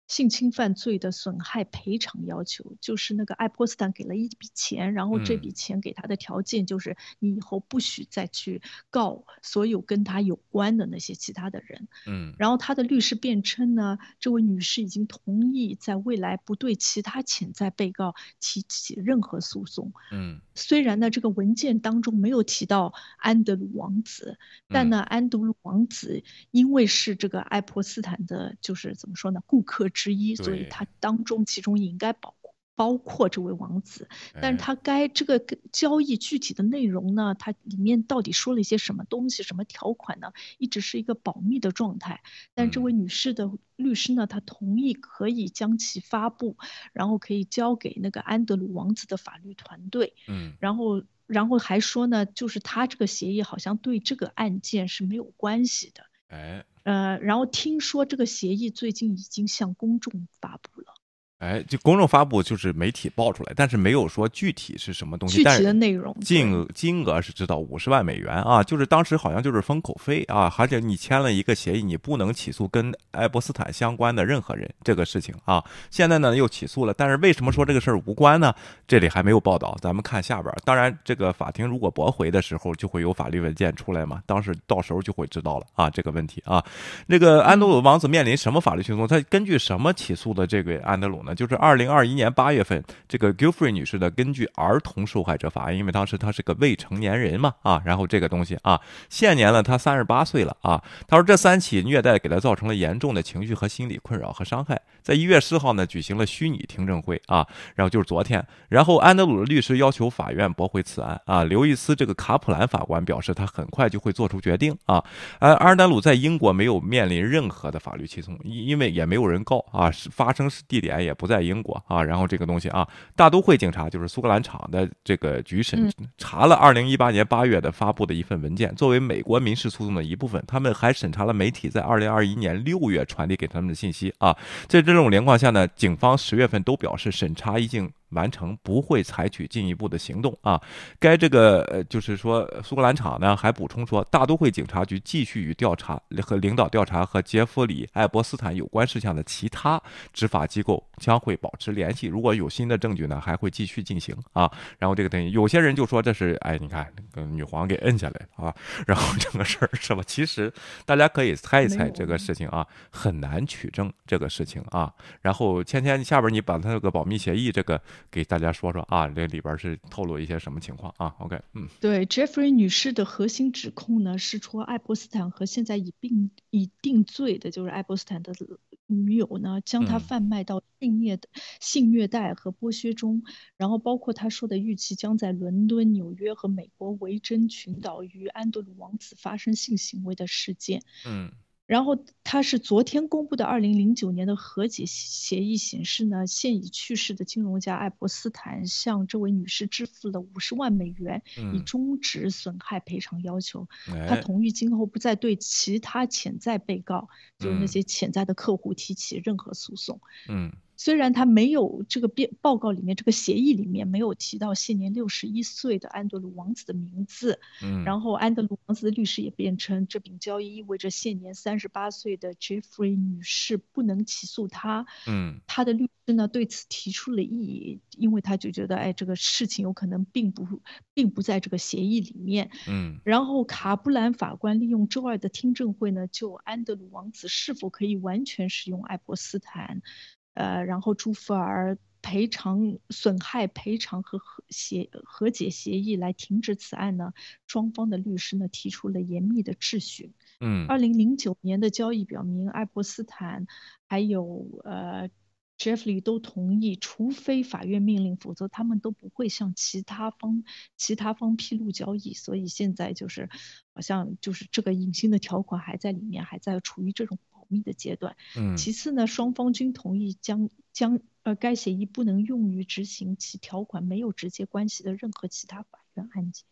性侵犯罪的损害赔偿要求，就是那个爱泼斯坦给了一笔钱，然后这笔钱给他的条件就是你以后不许再去告所有跟他有关的那些其他的人。嗯，然后他的律师辩称呢，这位女士已经同意在未来不对其他潜在被告提起任何诉讼。嗯，虽然呢这个文件当中没有提到安德鲁王子，但呢安德鲁王子因为是这个爱泼斯坦的，就是怎么说呢，顾客。之一，所以他当中其中应该包包括这位王子，但是他该这个交易具体的内容呢？它里面到底说了一些什么东西、什么条款呢？一直是一个保密的状态。但这位女士的律师呢，他同意可以将其发布，然后可以交给那个安德鲁王子的法律团队。嗯，然后然后还说呢，就是他这个协议好像对这个案件是没有关系的。哎。呃，然后听说这个协议最近已经向公众发布了。哎，就公众发布就是媒体爆出来，但是没有说具体是什么东西，具体的内容，金金额是知道五十万美元啊，就是当时好像就是封口费啊，而且你签了一个协议，你不能起诉跟爱博斯坦相关的任何人这个事情啊。现在呢又起诉了，但是为什么说这个事儿无关呢？这里还没有报道，咱们看下边。当然，这个法庭如果驳回的时候，就会有法律文件出来嘛，当时到时候就会知道了啊这个问题啊。那个安德鲁王子面临什么法律诉讼？他根据什么起诉的这个安德鲁呢？就是二零二一年八月份，这个 Gilfrey 女士呢，根据儿童受害者法，因为当时她是个未成年人嘛，啊，然后这个东西啊，现年呢，她三十八岁了啊。她说这三起虐待给她造成了严重的情绪和心理困扰和伤害，在一月四号呢举行了虚拟听证会啊，然后就是昨天，然后安德鲁的律师要求法院驳回此案啊。刘易斯这个卡普兰法官表示，他很快就会做出决定啊。而安德鲁在英国没有面临任何的法律诉讼，因因为也没有人告啊，发生地点也不在英。国啊，然后这个东西啊，大都会警察就是苏格兰场的这个局审查了二零一八年八月的发布的一份文件，作为美国民事诉讼的一部分，他们还审查了媒体在二零二一年六月传递给他们的信息啊，在这种情况下呢，警方十月份都表示审查已经。完成不会采取进一步的行动啊！该这个呃，就是说苏格兰场呢还补充说，大都会警察局继续与调查和领导调查和杰弗里·艾伯斯坦有关事项的其他执法机构将会保持联系。如果有新的证据呢，还会继续进行啊。然后这个东西，有些人就说这是哎，你看那个女皇给摁下来啊。然后这个事儿是吧？其实大家可以猜一猜这个事情啊，很难取证这个事情啊。然后芊芊下边你把他那个保密协议这个。给大家说说啊，这里边是透露一些什么情况啊？OK，嗯，对，Jeffrey 女士的核心指控呢，是说爱泼斯坦和现在已并已定罪的，就是爱泼斯坦的女友呢，将他贩卖到性虐的性虐待和剥削中，然后包括他说的预期将在伦敦、纽约和美国维珍群岛与安德鲁王子发生性行为的事件，嗯。然后他是昨天公布的二零零九年的和解协议显示呢，现已去世的金融家爱博斯坦向这位女士支付了五十万美元，以终止损害赔偿要求。他同意今后不再对其他潜在被告，就是那些潜在的客户提起任何诉讼。嗯。虽然他没有这个变报告里面这个协议里面没有提到现年六十一岁的安德鲁王子的名字，嗯，然后安德鲁王子的律师也辩称这笔交易意味着现年三十八岁的 Jeffrey 女士不能起诉他，嗯，他的律师呢对此提出了异议，因为他就觉得哎这个事情有可能并不并不在这个协议里面，嗯，然后卡布兰法官利用周二的听证会呢就安德鲁王子是否可以完全使用爱博斯坦。呃，然后朱福尔赔偿损害赔偿和和协和解协议来停止此案呢？双方的律师呢提出了严密的质询。嗯，二零零九年的交易表明，爱泼斯坦还有呃 Jeffrey 都同意，除非法院命令，否则他们都不会向其他方其他方披露交易。所以现在就是好像就是这个隐性的条款还在里面，还在处于这种。密的阶段，嗯，其次呢，双方均同意将将呃该协议不能用于执行其条款没有直接关系的任何其他法院案件。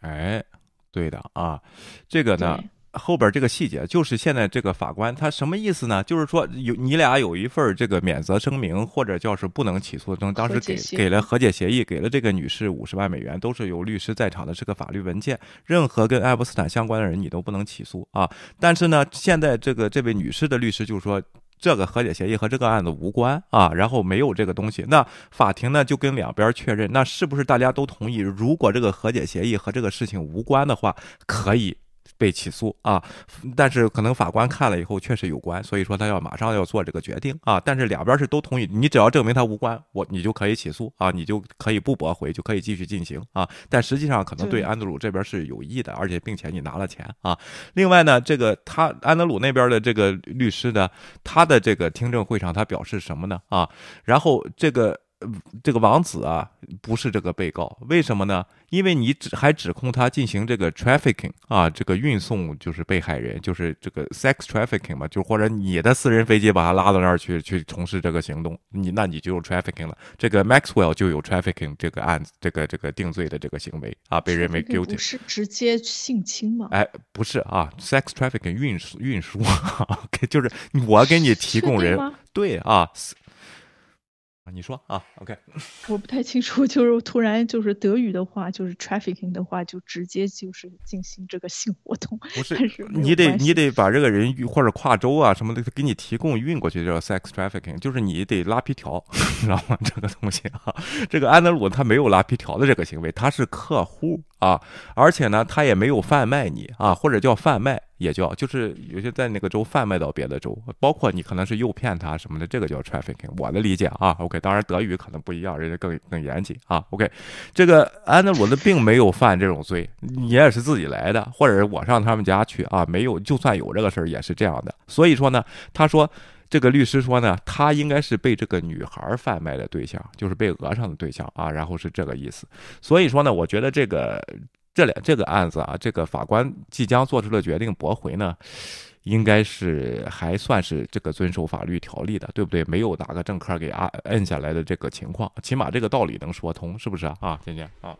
哎，对的啊，这个呢。后边这个细节就是现在这个法官他什么意思呢？就是说有你俩有一份这个免责声明或者叫是不能起诉证，当时给给了和解协议，给了这个女士五十万美元，都是有律师在场的，是个法律文件。任何跟爱泼斯坦相关的人你都不能起诉啊。但是呢，现在这个这位女士的律师就是说这个和解协议和这个案子无关啊，然后没有这个东西。那法庭呢就跟两边确认，那是不是大家都同意？如果这个和解协议和这个事情无关的话，可以。被起诉啊，但是可能法官看了以后确实有关，所以说他要马上要做这个决定啊。但是两边是都同意，你只要证明他无关，我你就可以起诉啊，你就可以不驳回，就可以继续进行啊。但实际上可能对安德鲁这边是有益的，而且并且你拿了钱啊。另外呢，这个他安德鲁那边的这个律师呢，他的这个听证会上他表示什么呢啊？然后这个。这个王子啊，不是这个被告，为什么呢？因为你指还指控他进行这个 trafficking 啊，这个运送就是被害人，就是这个 sex trafficking 嘛，就或者你的私人飞机把他拉到那儿去去从事这个行动，你那你就有 trafficking 了。这个 Maxwell 就有 trafficking 这个案子，这个这个定罪的这个行为啊，被认为 guilty。不是直接性侵吗？哎，不是啊，sex trafficking 运输运输，就是我给你提供人，对啊。啊，你说啊，OK，我不太清楚，就是突然就是德语的话，就是 trafficking 的话，就直接就是进行这个性活动，不是？你得你得把这个人或者跨州啊什么的给你提供运过去叫 sex trafficking，就是你得拉皮条，知道吗？这个东西啊，这个安德鲁他没有拉皮条的这个行为，他是客户啊，而且呢，他也没有贩卖你啊，或者叫贩卖。也叫就是有些在那个州贩卖到别的州，包括你可能是诱骗他什么的，这个叫 trafficking。我的理解啊，OK，当然德语可能不一样，人家更更严谨啊，OK。这个安德鲁的并没有犯这种罪，你也是自己来的，或者我上他们家去啊，没有，就算有这个事儿也是这样的。所以说呢，他说这个律师说呢，他应该是被这个女孩贩卖的对象，就是被讹上的对象啊，然后是这个意思。所以说呢，我觉得这个。这两这个案子啊，这个法官即将做出的决定驳回呢，应该是还算是这个遵守法律条例的，对不对？没有哪个政客给按摁下来的这个情况，起码这个道理能说通，是不是啊？啊，姐姐啊。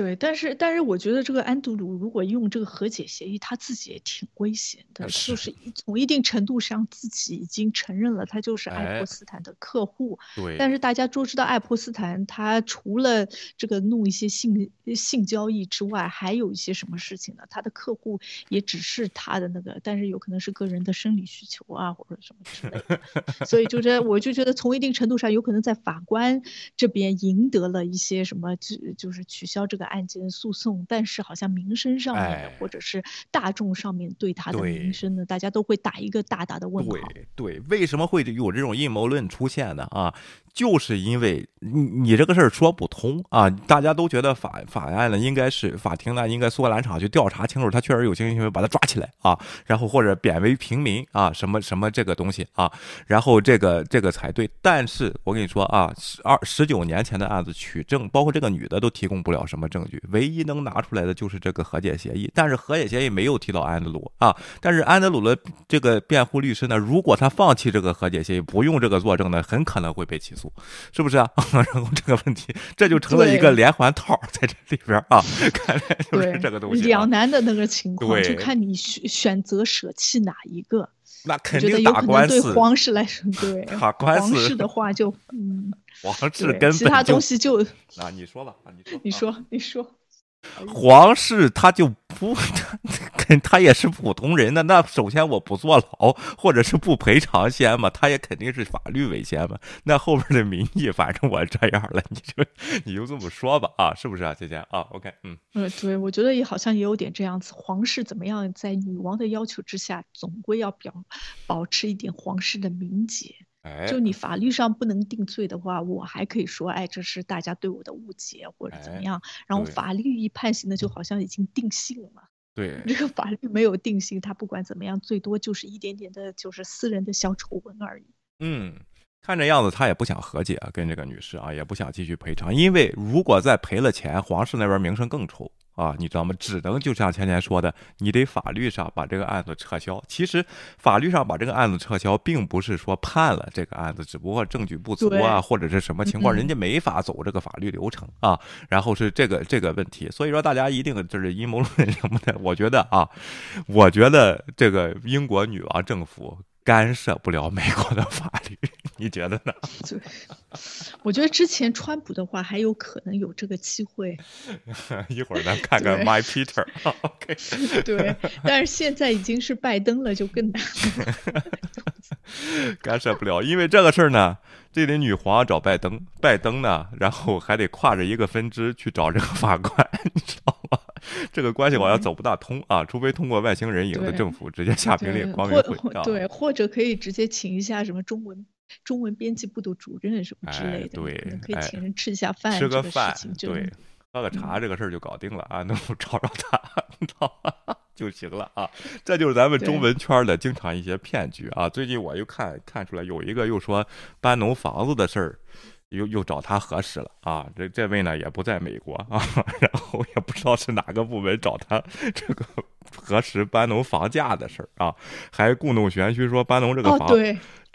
对，但是但是我觉得这个安德鲁如果用这个和解协议，他自己也挺危险的，就是从一定程度上自己已经承认了他就是爱泼斯坦的客户。对。但是大家都知道爱泼斯坦他除了这个弄一些性性交易之外，还有一些什么事情呢？他的客户也只是他的那个，但是有可能是个人的生理需求啊或者什么之类的。所以就是我就觉得从一定程度上有可能在法官这边赢得了一些什么，就就是取消这个。案件诉讼，但是好像民生上面，或者是大众上面对他的名声呢，大家都会打一个大大的问号。对对，为什么会有这种阴谋论出现呢？啊？就是因为你你这个事儿说不通啊，大家都觉得法法案呢应该是法庭呢应该苏格兰场去调查清楚，他确实有性行为，把他抓起来啊，然后或者贬为平民啊，什么什么这个东西啊，然后这个这个才对。但是我跟你说啊，十二十九年前的案子取证，包括这个女的都提供不了什么证据，唯一能拿出来的就是这个和解协议。但是和解协议没有提到安德鲁啊，但是安德鲁的这个辩护律师呢，如果他放弃这个和解协议，不用这个作证呢，很可能会被起诉。是不是啊？然后这个问题，这就成了一个连环套在这里边啊。看来就是这个东西，两难的那个情况，就看你选选择舍弃哪一个。那肯定打官司。对皇室来说，对打官司。皇室的话就嗯，皇室跟其他东西就啊，你说吧，啊，你说，你说，你说。皇室他就不，他他也是普通人的。那首先我不坐牢，或者是不赔偿先嘛，他也肯定是法律为先嘛。那后边的民意，反正我这样了，你就 你就这么说吧，啊，是不是啊，姐姐啊？OK，嗯，嗯，对，我觉得也好像也有点这样子。皇室怎么样，在女王的要求之下，总归要表保持一点皇室的名节。就你法律上不能定罪的话，我还可以说，哎，这是大家对我的误解或者怎么样。然后法律一判刑呢，就好像已经定性了嘛。对，这个法律没有定性，他不管怎么样，最多就是一点点的，就是私人的小丑闻而已。嗯，看这样子，他也不想和解啊，跟这个女士啊，也不想继续赔偿，因为如果再赔了钱，皇室那边名声更臭。啊，你知道吗？只能就像前天说的，你得法律上把这个案子撤销。其实法律上把这个案子撤销，并不是说判了这个案子，只不过证据不足啊，或者是什么情况，人家没法走这个法律流程啊。然后是这个这个问题，所以说大家一定就是阴谋论什么的。我觉得啊，我觉得这个英国女王政府。干涉不了美国的法律，你觉得呢？对，我觉得之前川普的话还有可能有这个机会。一会儿咱看看 My Peter。OK。对，但是现在已经是拜登了，就更难了。干涉不了，因为这个事儿呢，这得女皇找拜登，拜登呢，然后还得跨着一个分支去找这个法官，你知道吗？这个关系好像走不大通啊，除非通过外星人影的政府直接下命令，光明会对，或者可以直接请一下什么中文中文编辑部的主任什么之类的，对，可以请人吃一下饭，吃个饭，对，喝个茶，这个事儿就搞定了啊，能找着他，就行了啊。这就是咱们中文圈的经常一些骗局啊。最近我又看看出来有一个又说搬农房子的事儿。又又找他核实了啊！这这位呢也不在美国啊，然后也不知道是哪个部门找他这个核实搬农房价的事儿啊，还故弄玄虚说搬农这个房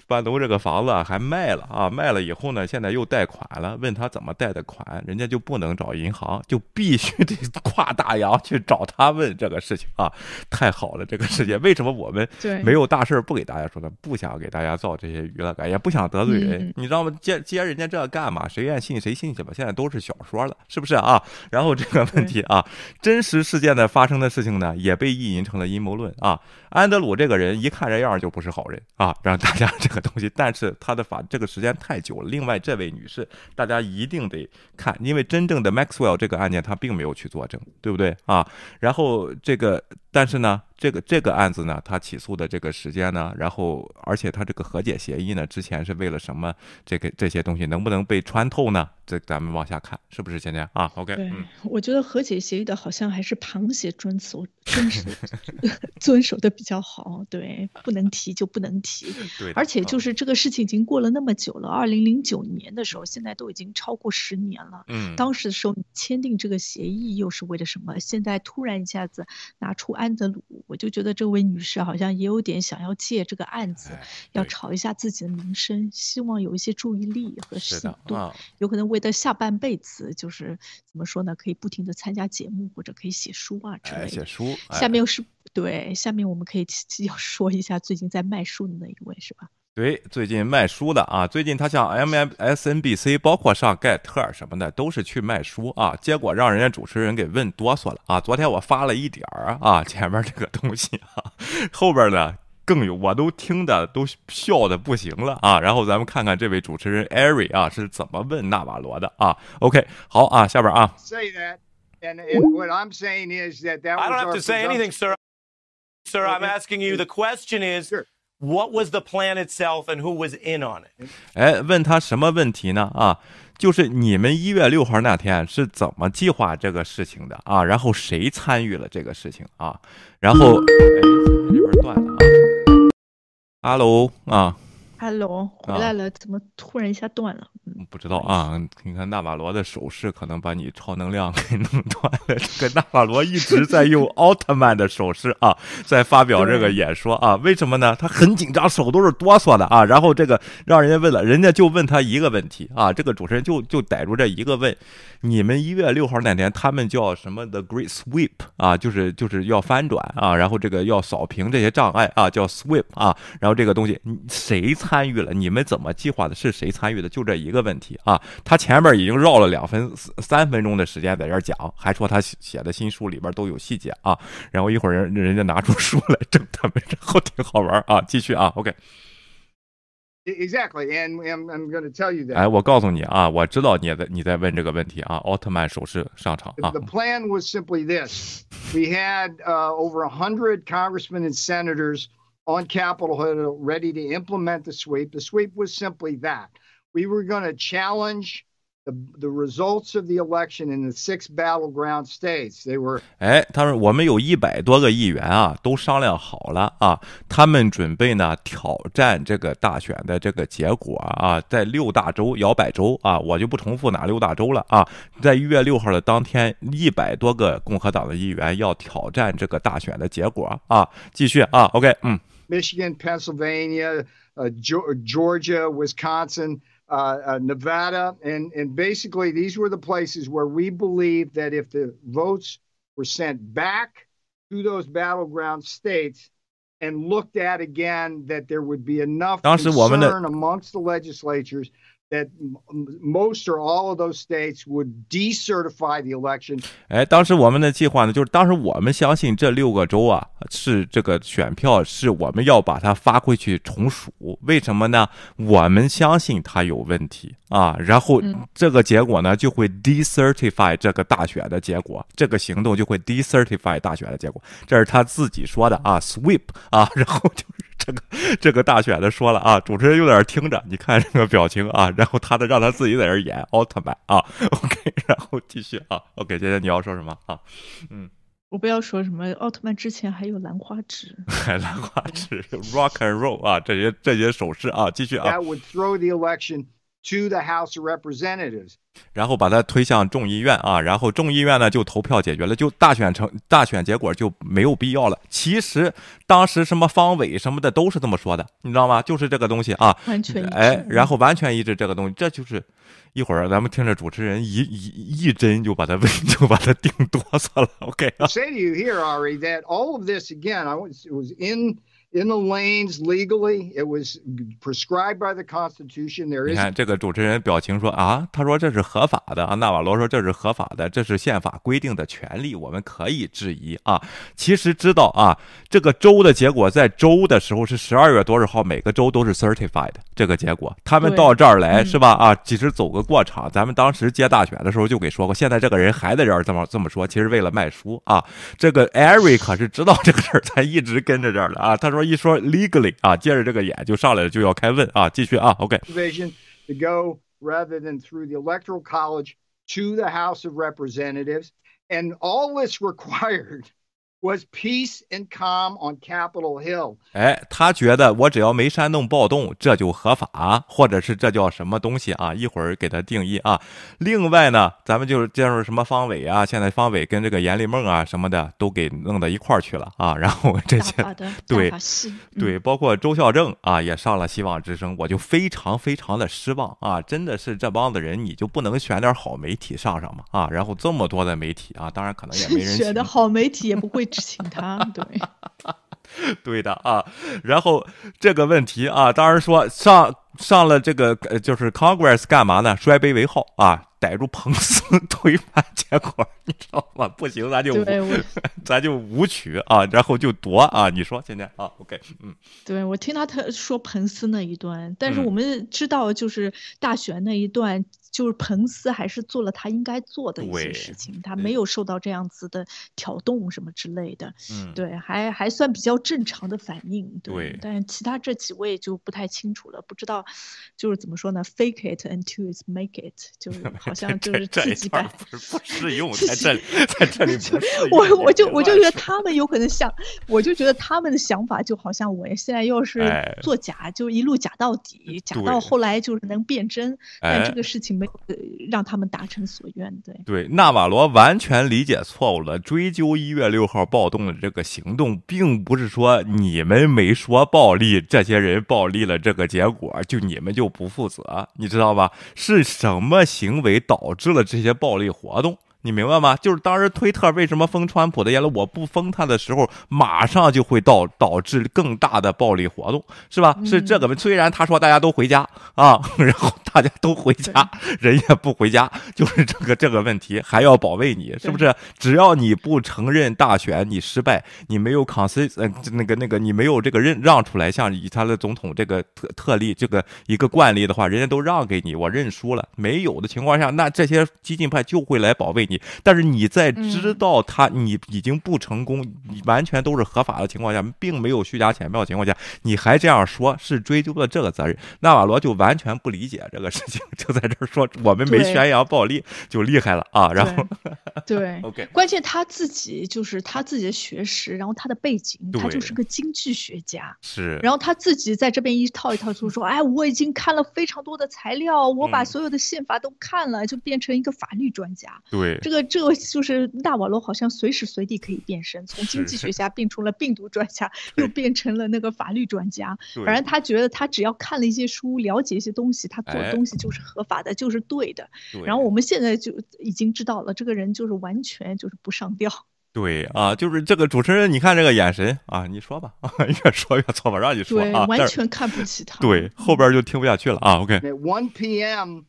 班农这个房子还卖了啊，卖了以后呢，现在又贷款了，问他怎么贷的款，人家就不能找银行，就必须得 跨大洋去找他问这个事情啊，太好了，这个世界为什么我们没有大事不给大家说呢？不想给大家造这些娱乐感，也不想得罪人，你知道吗？接接人家这干嘛？谁愿信谁信去吧。现在都是小说了，是不是啊？然后这个问题啊，真实事件的发生的事情呢，也被意淫成了阴谋论啊。安德鲁这个人一看这样就不是好人啊，让大家这个东西。但是他的法这个时间太久了。另外，这位女士，大家一定得看，因为真正的 Maxwell 这个案件他并没有去作证，对不对啊？然后这个，但是呢。这个这个案子呢，他起诉的这个时间呢，然后而且他这个和解协议呢，之前是为了什么？这个这些东西能不能被穿透呢？这咱们往下看，是不是现在啊？OK，对，我觉得和解协议的好像还是螃蟹遵守遵守 遵守的比较好。对，不能提就不能提。对，而且就是这个事情已经过了那么久了，二零零九年的时候，现在都已经超过十年了。嗯，当时的时候签订这个协议又是为了什么？现在突然一下子拿出安德鲁。我就觉得这位女士好像也有点想要借这个案子，要炒一下自己的名声，希望有一些注意力和吸引度，有可能为了下半辈子，就是怎么说呢？可以不停的参加节目，或者可以写书啊之类的。写书。下面又是对，下面我们可以要说一下最近在卖书的那一位，是吧？对，最近卖书的啊，最近他像 M M S N B C，包括上盖特什么的，都是去卖书啊。结果让人家主持人给问哆嗦了啊。昨天我发了一点儿啊，前面这个东西啊，后边呢更有，我都听的都笑的不行了啊。然后咱们看看这位主持人艾瑞啊是怎么问纳瓦罗的啊。OK，好啊，下边啊。Say that, and what I'm saying is that that I don't have to say anything, sir. Sir, I'm asking you. The question is. What was the plan itself and who was in on it？哎，问他什么问题呢？啊，就是你们一月六号那天是怎么计划这个事情的啊？然后谁参与了这个事情啊？然后，哎，这边断了啊。Hello 啊。Hello，回来了，怎么突然一下断了？不知道啊，你看纳瓦罗的手势可能把你超能量给弄断了。这个纳瓦罗一直在用 奥特曼的手势啊，在发表这个演说啊。为什么呢？他很紧张，手都是哆嗦的啊。然后这个让人家问了，人家就问他一个问题啊。这个主持人就就逮住这一个问：你们一月六号那天，他们叫什么？The Great Sweep 啊，就是就是要翻转啊，然后这个要扫平这些障碍啊，叫 Sweep 啊。然后这个东西谁？参与了，你们怎么计划的？是谁参与的？就这一个问题啊！他前面已经绕了两分三分钟的时间在这讲，还说他写的新书里边都有细节啊。然后一会儿人人家拿出书来证他们，然后挺好玩啊。继续啊，OK。Exactly, and I'm I'm going to tell you that. 哎，我告诉你啊，我知道你在你在问这个问题啊。奥特曼手势上场啊。The plan was simply this: we had uh, over a hundred congressmen and senators. On Capitol Hill ready to implement the sweep. The sweep was simply that. We were going to challenge the the results of the election in the six battleground states. They were 哎，他说我们有一百多个议员啊，都商量好了啊，他们准备呢挑战这个大选的这个结果啊，在六大州摇摆州啊，我就不重复哪六大州了啊，在一月六号的当天，一百多个共和党的议员要挑战这个大选的结果啊，继续啊，OK，嗯。Michigan, Pennsylvania, uh, Georgia, Wisconsin, uh, uh, Nevada, and and basically these were the places where we believed that if the votes were sent back to those battleground states and looked at again, that there would be enough concern amongst the legislatures that most or all of those states would decertify the election。哎，当时我们的计划呢，就是当时我们相信这六个州啊，是这个选票是我们要把它发回去重数。为什么呢？我们相信它有问题啊，然后这个结果呢就会 decertify 这个大选的结果，这个行动就会 decertify 大选的结果。这是他自己说的啊，sweep 啊，然后就是。这个这个大选的说了啊，主持人有点听着，你看这个表情啊，然后他的让他自己在这演奥特曼啊，OK，然后继续啊，OK，姐姐你要说什么啊？嗯，我不要说什么奥特曼之前还有兰花指，还兰花指，Rock and Roll 啊，这些这些手势啊，继续啊。That would throw the election to the House of Representatives. 然后把它推向众议院啊，然后众议院呢就投票解决了，就大选成大选结果就没有必要了。其实当时什么方伟什么的都是这么说的，你知道吗？就是这个东西啊，完全哎，然后完全一致这个东西，这就是一会儿咱们听着主持人一一一针就把它问 就把它定哆嗦了。OK 啊。Say to you here, Ari, that all of this again, I was it was in. In the lanes legally. It was prescribed by the Constitution. There is. 你看这个主持人表情说啊，他说这是合法的啊。纳瓦罗说这是合法的，这是宪法规定的权利，我们可以质疑啊。其实知道啊，这个州的结果在州的时候是十二月多少号，每个州都是 certified 这个结果。他们到这儿来是吧？啊，其实走个过场。咱们当时接大选的时候就给说过，现在这个人还在这儿这么这么说，其实为了卖书啊。这个 Eric 可是知道这个事儿，才一直跟着这儿的啊。他说。一说 legally 啊，接着这个眼就上来了，就要开问啊，继续啊，OK。Division to go rather than through the electoral college to the House of Representatives, and all this required Was peace and calm on Capitol Hill。哎，他觉得我只要没煽动暴动，这就合法，或者是这叫什么东西啊？一会儿给他定义啊。另外呢，咱们就是介绍什么方伟啊，现在方伟跟这个严立梦啊什么的都给弄到一块儿去了啊。然后这些对对，包括周孝正啊也上了希望之声，我就非常非常的失望啊！真的是这帮子人，你就不能选点好媒体上上吗？啊，然后这么多的媒体啊，当然可能也没人 选的好媒体也不会。请他对，对的啊，然后这个问题啊，当然说上上了这个呃，就是 Congress 干嘛呢？摔杯为号啊，逮住彭斯推翻结果，你知道吗？不行，咱就 咱就舞曲啊，然后就夺啊，你说现在啊，OK，嗯，对我听到他说彭斯那一段，但是我们知道就是大选那一段。就是彭斯还是做了他应该做的一些事情，他没有受到这样子的挑动什么之类的，嗯，对，还还算比较正常的反应，对。但是其他这几位就不太清楚了，不知道就是怎么说呢？Fake it until it's make it，就是 好像就是自己摆不不适用在这里，在这里 不。我我就我就觉得他们有可能想，我就觉得他们的想法就好像我现在要是做假，就一路假到底，假到后来就是能变真，但这个事情没。让他们达成所愿，对对，纳瓦罗完全理解错误了。追究一月六号暴动的这个行动，并不是说你们没说暴力，这些人暴力了，这个结果就你们就不负责，你知道吧？是什么行为导致了这些暴力活动？你明白吗？就是当时推特为什么封川普的言论，我不封他的时候，马上就会导导致更大的暴力活动，是吧？是这个。虽然他说大家都回家啊，然后大家都回家，人也不回家，就是这个这个问题还要保卫你，是不是？只要你不承认大选你失败，你没有 cons 呃那个那个你没有这个认让出来，像以他的总统这个特特例这个一个惯例的话，人家都让给你，我认输了。没有的情况下，那这些激进派就会来保卫你。但是你在知道他你已经不成功，你完全都是合法的情况下，并没有虚假浅票的情况下，你还这样说，是追究了这个责任。纳瓦罗就完全不理解这个事情，就在这儿说我们没宣扬暴力就厉害了啊。然后对，OK，关键他自己就是他自己的学识，然后他的背景，他就是个经济学家，是。然后他自己在这边一套一套就说，哎，我已经看了非常多的材料，我把所有的宪法都看了，就变成一个法律专家。对。这个这个就是纳瓦罗，好像随时随地可以变身，从经济学家变成了病毒专家，又变成了那个法律专家。反正他觉得他只要看了一些书，了解一些东西，他做的东西就是合法的，就是对的。然后我们现在就已经知道了，这个人就是完全就是不上吊。对啊，就是这个主持人，你看这个眼神啊，你说吧，越说越错吧，让你说啊，完全看不起他。对，后边就听不下去了啊。OK。One p.m.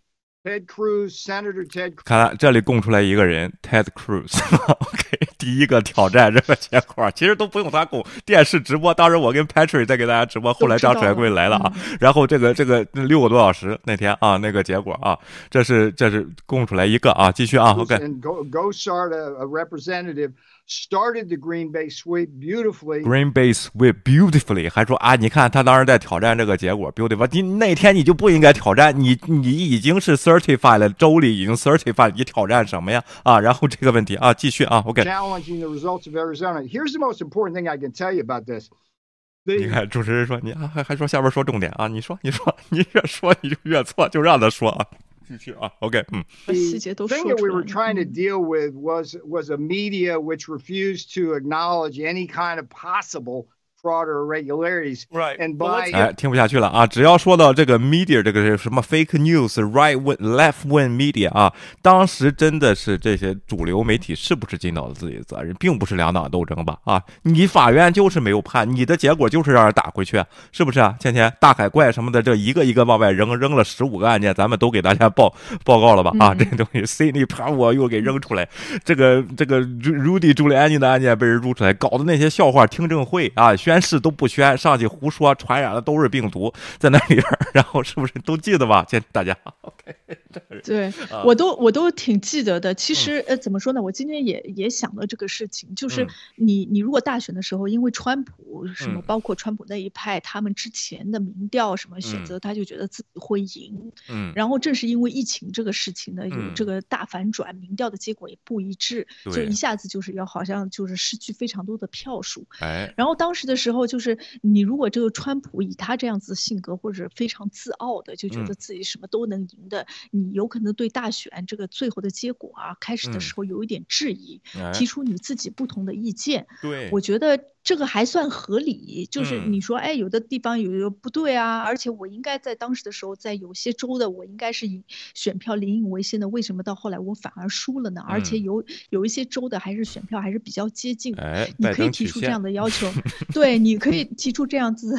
Ted Cruz, Senator Ted。看来这里供出来一个人，Ted Cruz。OK，第一个挑战这个结果，其实都不用他供，电视直播。当时我跟 Patrick 在给大家直播，后来张传贵来了啊。然后这个这个六个多小时那天啊，那个结果啊，这是这是供出来一个啊，继续啊，OK。Go go start a representative. Started the Green Bay sweep beautifully. Green Bay sweep beautifully，还说啊，你看他当时在挑战这个结果 beautiful，你那天你就不应该挑战，你你已经是 certified 了，州里已经 certified，你挑战什么呀？啊，然后这个问题啊，继续啊，OK。Challenging the results of Arizona. Here's the most important thing I can tell you about this. 你看主持人说你啊还还说下边说重点啊，你说你说你越说你就越错，就让他说啊。Ah, okay. Hmm. The thing that we were trying to deal with was was a media which refused to acknowledge any kind of possible fraud or irregularities. Right. And by 哎，听不下去了啊！只要说到这个 media 这个什么 fake news、right wing、left wing media 啊，当时真的是这些主流媒体是不是尽到了自己的责任，并不是两党斗争吧？啊，你法院就是没有判，你的结果就是让人打回去，是不是啊？倩倩，大海怪什么的，这一个一个往外扔，扔了十五个案件，咱们都给大家报报告了吧？啊，这东西 c i 啪我又给扔出来，这个这个 Rudy 朱利安尼的案件被人撸出来，搞的那些笑话听证会啊，宣。宣誓都不宣，上去胡说，传染的都是病毒在那里边 然后是不是都记得吧？先大家，OK，对我都我都挺记得的。其实呃，怎么说呢？我今天也也想了这个事情，就是你你如果大选的时候，因为川普什么，包括川普那一派，他们之前的民调什么选择，他就觉得自己会赢，嗯，然后正是因为疫情这个事情呢，有这个大反转，民调的结果也不一致，就一下子就是要好像就是失去非常多的票数，哎，然后当时的时。时候就是你，如果这个川普以他这样子的性格，或者非常自傲的，就觉得自己什么都能赢的，你有可能对大选这个最后的结果啊，开始的时候有一点质疑，提出你自己不同的意见。对，我觉得。这个还算合理，就是你说，哎，有的地方有有不对啊，而且我应该在当时的时候，在有些州的我应该是以选票领引为先的，为什么到后来我反而输了呢？而且有有一些州的还是选票还是比较接近，哎，你可以提出这样的要求，对，你可以提出这样子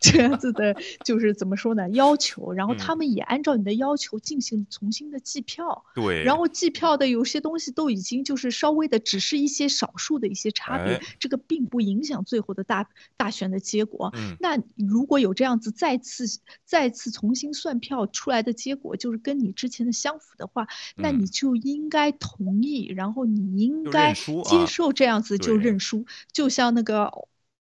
这样子的，就是怎么说呢？要求，然后他们也按照你的要求进行重新的计票，对，然后计票的有些东西都已经就是稍微的，只是一些少数的一些差别，这个并不影响。响最后的大大选的结果，那如果有这样子再次再次重新算票出来的结果，就是跟你之前的相符的话，那你就应该同意，然后你应该接受这样子就认输，就像那个。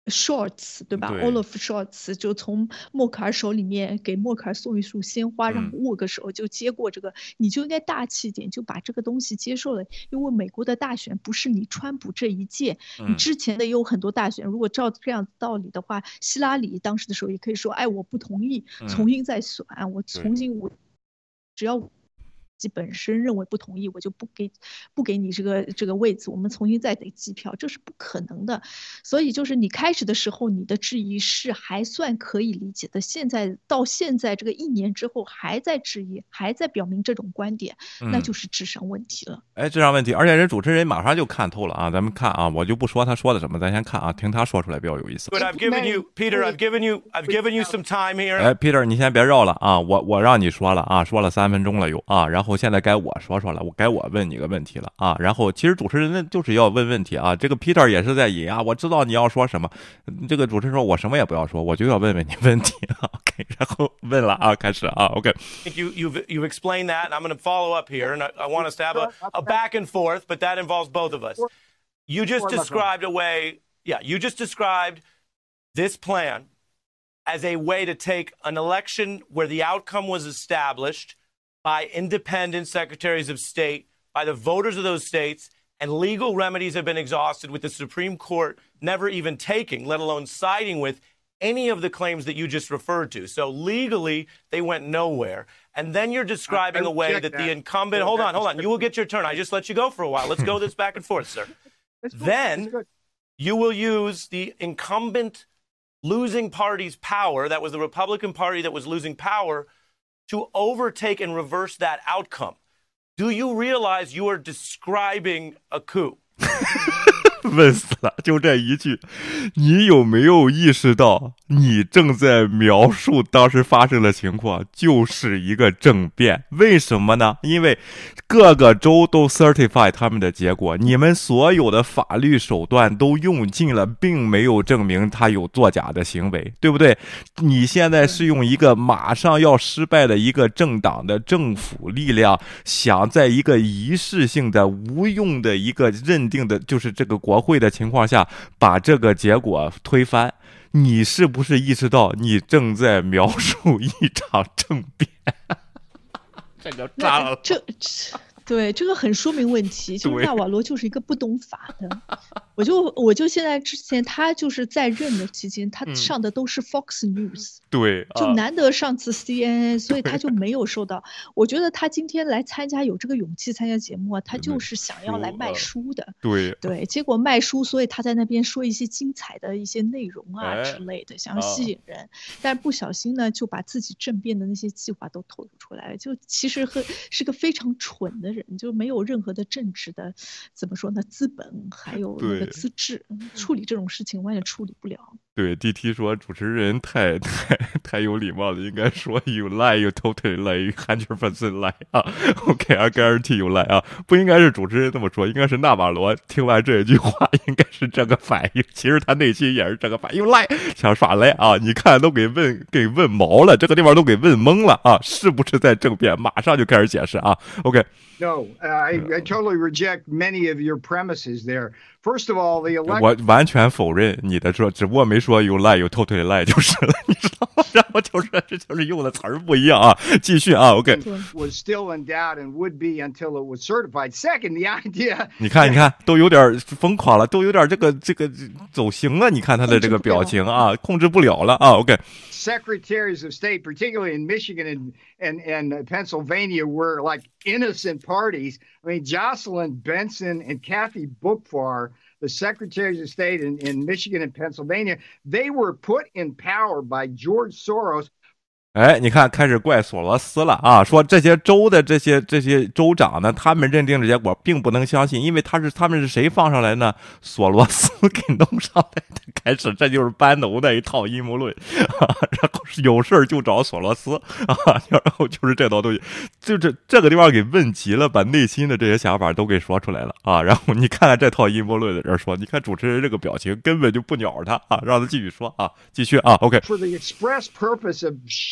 Shorts 对吧？Olaf Shorts 就从默克尔手里面给默克尔送一束鲜花，然后握个手就接过这个，你就应该大气一点，就把这个东西接受了。因为美国的大选不是你川普这一届，你之前的也有很多大选。如果照这样道理的话，希拉里当时的时候也可以说：“哎，我不同意，重新再选，我重新我只要。”本身认为不同意，我就不给不给你这个这个位置，我们重新再给机票，这是不可能的。所以就是你开始的时候，你的质疑是还算可以理解的。现在到现在这个一年之后还在质疑，还在表明这种观点，那就是智商问题了。哎，智商问题，而且人主持人马上就看透了啊！咱们看啊，我就不说他说的什么，咱先看啊，听他说出来比较有意思。But I've given you, Peter. I've given you, I've given you some time here. 哎，Peter，你先别绕了啊！我我让你说了啊，说了三分钟了又啊，然后现在该我说。说说了，我该我问你个问题了啊！然后其实主持人呢就是要问问题啊。这个 Peter 也是在引啊，我知道你要说什么。这个主持人说我什么也不要说，我就要问问你问题。OK，然后问了啊，开始啊。OK。You you've you've explained that, and I'm going to follow up here, and I, I want us to have a, a back and forth, but that involves both of us. You just described a way, yeah, you just described this plan as a way to take an election where the outcome was established by independent secretaries of state, by the voters of those states, and legal remedies have been exhausted with the Supreme Court never even taking, let alone siding with, any of the claims that you just referred to. So legally, they went nowhere. And then you're describing a way that, that, the incumbent, hold on, hold on, you will get your turn. I just let you go for a while. Let's go this back and forth, sir. then you will use the incumbent losing party's power, that was the Republican Party that was losing power, to overtake and reverse that outcome. Do you realize you are describing a coup? 问死了，就这一句，你有没有意识到， 你正在描述当时发生的情况就是一个政变？为什么呢？因为各个州都 certify 他们的结果，你们所有的法律手段都用尽了，并没有证明他有作假的行为，对不对？你现在是用一个马上要失败的一个政党的政府力量，想在一个仪式性的、无用的一个认定的，就是这个国。会的情况下，把这个结果推翻，你是不是意识到你正在描述一场政变？这就炸了，这对这个很说明问题，其实纳瓦罗就是一个不懂法的。我就我就现在之前他就是在任的期间，他上的都是 Fox News，对，就难得上次 CNN，所以他就没有受到。我觉得他今天来参加有这个勇气参加节目啊，他就是想要来卖书的。对。对，结果卖书，所以他在那边说一些精彩的一些内容啊之类的，想要吸引人，但不小心呢就把自己政变的那些计划都透露出来了。就其实很是个非常蠢的人，就没有任何的政治的怎么说呢资本，还 有那个。资质处理这种事情完全处理不了。对，DT 说主持人太太太有礼貌了，应该说 you lie, you totally lie, hundred percent lie 啊。OK，I guarantee you lie 啊，不应该是主持人这么说，应该是纳瓦罗听完这一句话应该是这个反应。其实他内心也是这个反应，you lie 想耍赖啊！你看都给问给问毛了，这个地方都给问懵了啊！是不是在政变？马上就开始解释啊。OK。No, I, I totally reject many of your premises there. First of all, the election. 我完全否认你的说，只不过没说有赖有 totally 赖就是了，你知道吗？然后就是这就是用的词儿不一样啊。继续啊，OK。Was still in doubt and would be until it was certified. Second, the idea. 你看，你看，都有点疯狂了，都有点这个这个走形了。你看他的这个表情啊，控制不了了啊。OK。Secretaries of State, particularly in Michigan and and and Pennsylvania, were like innocent parties. I mean, Jocelyn Benson and Kathy Bookfar, the secretaries of state in, in Michigan and Pennsylvania, they were put in power by George Soros 哎，你看，开始怪索罗斯了啊！说这些州的这些这些州长呢，他们认定的结果并不能相信，因为他是他们是谁放上来呢？索罗斯 给弄上来的。开始，这就是班农的一套阴谋论啊！然后有事儿就找索罗斯啊！然后就是这套东西，就这这个地方给问急了，把内心的这些想法都给说出来了啊！然后你看看这套阴谋论的人说，你看主持人这个表情根本就不鸟他啊！让他继续说啊，继续啊，OK。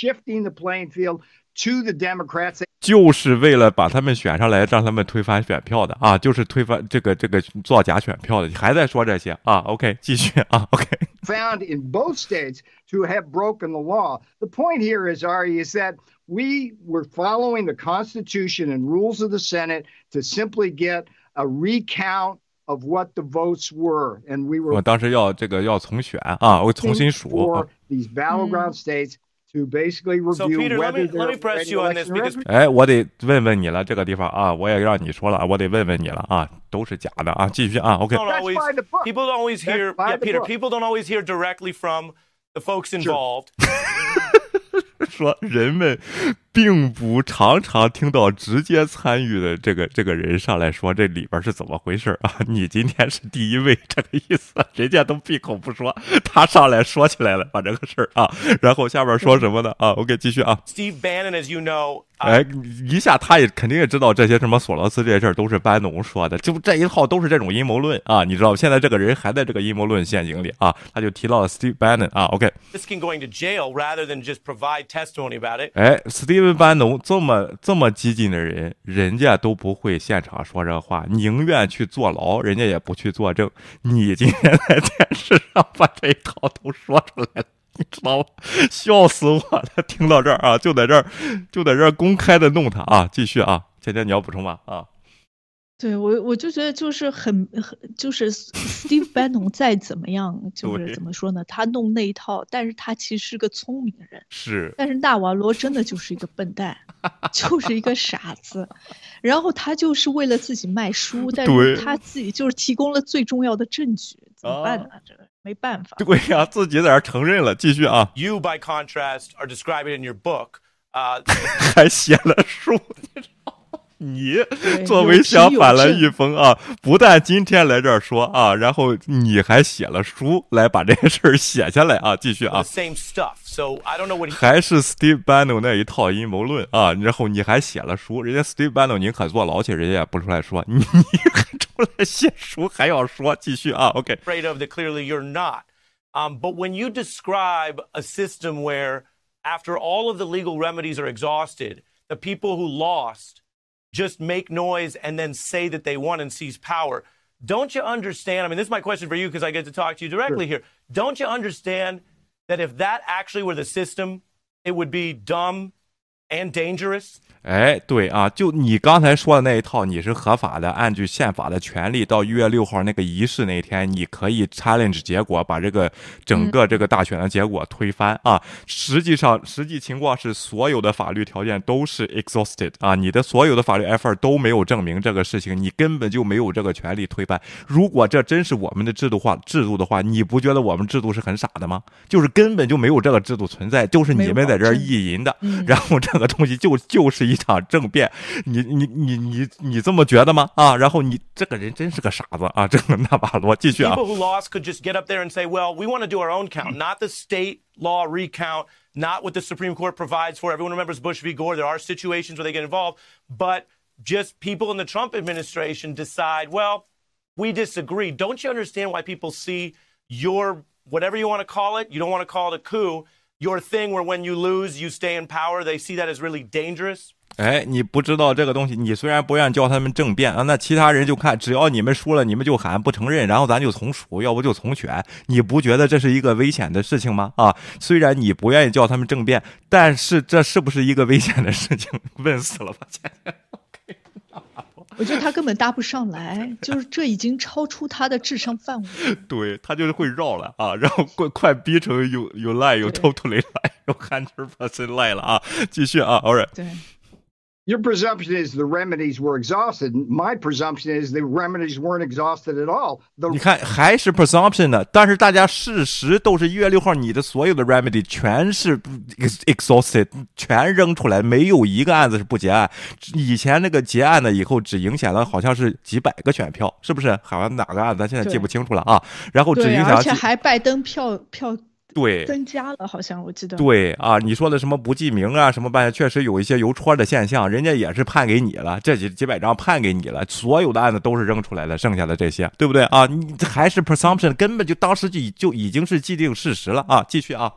shifting the playing field to the Democrats，就是为了把他们选上来，让他们推翻选票的啊，就是推翻这个这个造假选票的，还在说这些啊？OK，继续啊？OK。Found in both states to have broken the law. The point here is, Ari, is that we were following the Constitution and rules of the Senate to simply get a recount of what the votes were, and we were. 我当时要这个要重选啊，我重新数。For these battleground states to basically review so Peter, whether let me, let me press you on this because 哎，我得问问你了，这个地方啊，我也让你说了，我得问问你了啊，都是假的啊，继续啊，OK。Always, people don't always hear, yeah, Peter. People don't always hear directly from the folks involved. 说人们并不常常听到直接参与的这个这个人上来说这里边是怎么回事啊？你今天是第一位，这个意思，人家都闭口不说，他上来说起来了，把这个事儿啊，然后下边说什么呢？啊，OK，继续啊。Steve Bannon, as you know，哎，一下他也肯定也知道这些什么索罗斯这些事儿都是班农说的，就这一套都是这种阴谋论啊，你知道现在这个人还在这个阴谋论陷阱里啊，他就提到了 Steve Bannon 啊，OK。Risking going to jail rather than just provide test only about it。哎，Steve 因为班农这么这么激进的人，人家都不会现场说这话，宁愿去坐牢，人家也不去作证。你今天在电视上把这一套都说出来了，你知道吗？笑死我了！听到这儿啊，就在这儿，就在这儿公开的弄他啊！继续啊，芊芊你要补充吗？啊。对我，我就觉得就是很很，就是 Steve Bannon 再怎么样，就是怎么说呢？他弄那一套，但是他其实是个聪明人。是。但是纳瓦罗真的就是一个笨蛋，就是一个傻子。然后他就是为了自己卖书，但是他自己就是提供了最重要的证据，怎么办呢？这个没办法。对呀，自己在这承认了。继续啊。You, by contrast, are describing in your book. 啊，还写了书。你作为相反了一封啊，不但今天来这儿说啊，然后你还写了书来把这些事儿写下来啊，继续啊。Same stuff, so I don't know what. 还是 Steve Bannon 那一套阴谋论啊，然后你还写了书，人家 Steve Bannon 宁可坐牢去，人家也不出来说，你还出来写书还要说，继续啊，OK。Afraid of that clearly you're not, um, but when you describe a system where after all of the legal remedies are exhausted, the people who lost just make noise and then say that they won and seize power. Don't you understand? I mean, this is my question for you because I get to talk to you directly sure. here. Don't you understand that if that actually were the system, it would be dumb and dangerous? 哎，对啊，就你刚才说的那一套，你是合法的，按据宪法的权利，到一月六号那个仪式那天，你可以 challenge 结果，把这个整个这个大选的结果推翻啊。实际上，实际情况是，所有的法律条件都是 exhausted 啊，你的所有的法律 effort 都没有证明这个事情，你根本就没有这个权利推翻。如果这真是我们的制度化制度的话，你不觉得我们制度是很傻的吗？就是根本就没有这个制度存在，就是你们在这儿意淫的，然后这个东西就就是一场政变。你你你你你这么觉得吗？啊，然后你这个人真是个傻子啊！这个纳瓦罗继续啊。People who lost could just get up there and say, "Well, we want to do our own count, not the state law recount, not what the Supreme Court provides for." Everyone remembers Bush v. Gore. There are situations where they get involved, but just people in the Trump administration decide, "Well, we disagree." Don't you understand why people see your whatever you want to call it? You don't want to call it a coup. Your thing where when you lose, you stay in power. They see that as really dangerous. 哎，你不知道这个东西，你虽然不愿意叫他们政变啊，那其他人就看，只要你们输了，你们就喊不承认，然后咱就从属，要不就从选。你不觉得这是一个危险的事情吗？啊，虽然你不愿意叫他们政变，但是这是不是一个危险的事情？问死了吧，姐姐。我觉得他根本搭不上来，就是这已经超出他的智商范围。对他就是会绕了啊，然后快快逼成有有赖有 totally 赖有 hundred percent 赖了啊，继续啊，all right。对。Your presumption is the remedies were exhausted. My presumption is the remedies weren't exhausted at all. 你看还是 presumption 呢，但是大家事实都是一月六号，你的所有的 remedy 全是 exhausted，全扔出来，没有一个案子是不结案。以前那个结案的以后只影响了好像是几百个选票，是不是？好像哪个案子咱现在记不清楚了啊。然后只影响，而且还拜登票票。对，增加了，好像我记得。对啊，你说的什么不记名啊，什么办？确实有一些邮戳的现象，人家也是判给你了，这几几百张判给你了，所有的案子都是扔出来的，剩下的这些，对不对啊？你还是 presumption，根本就当时就就已经是既定事实了啊！继续啊。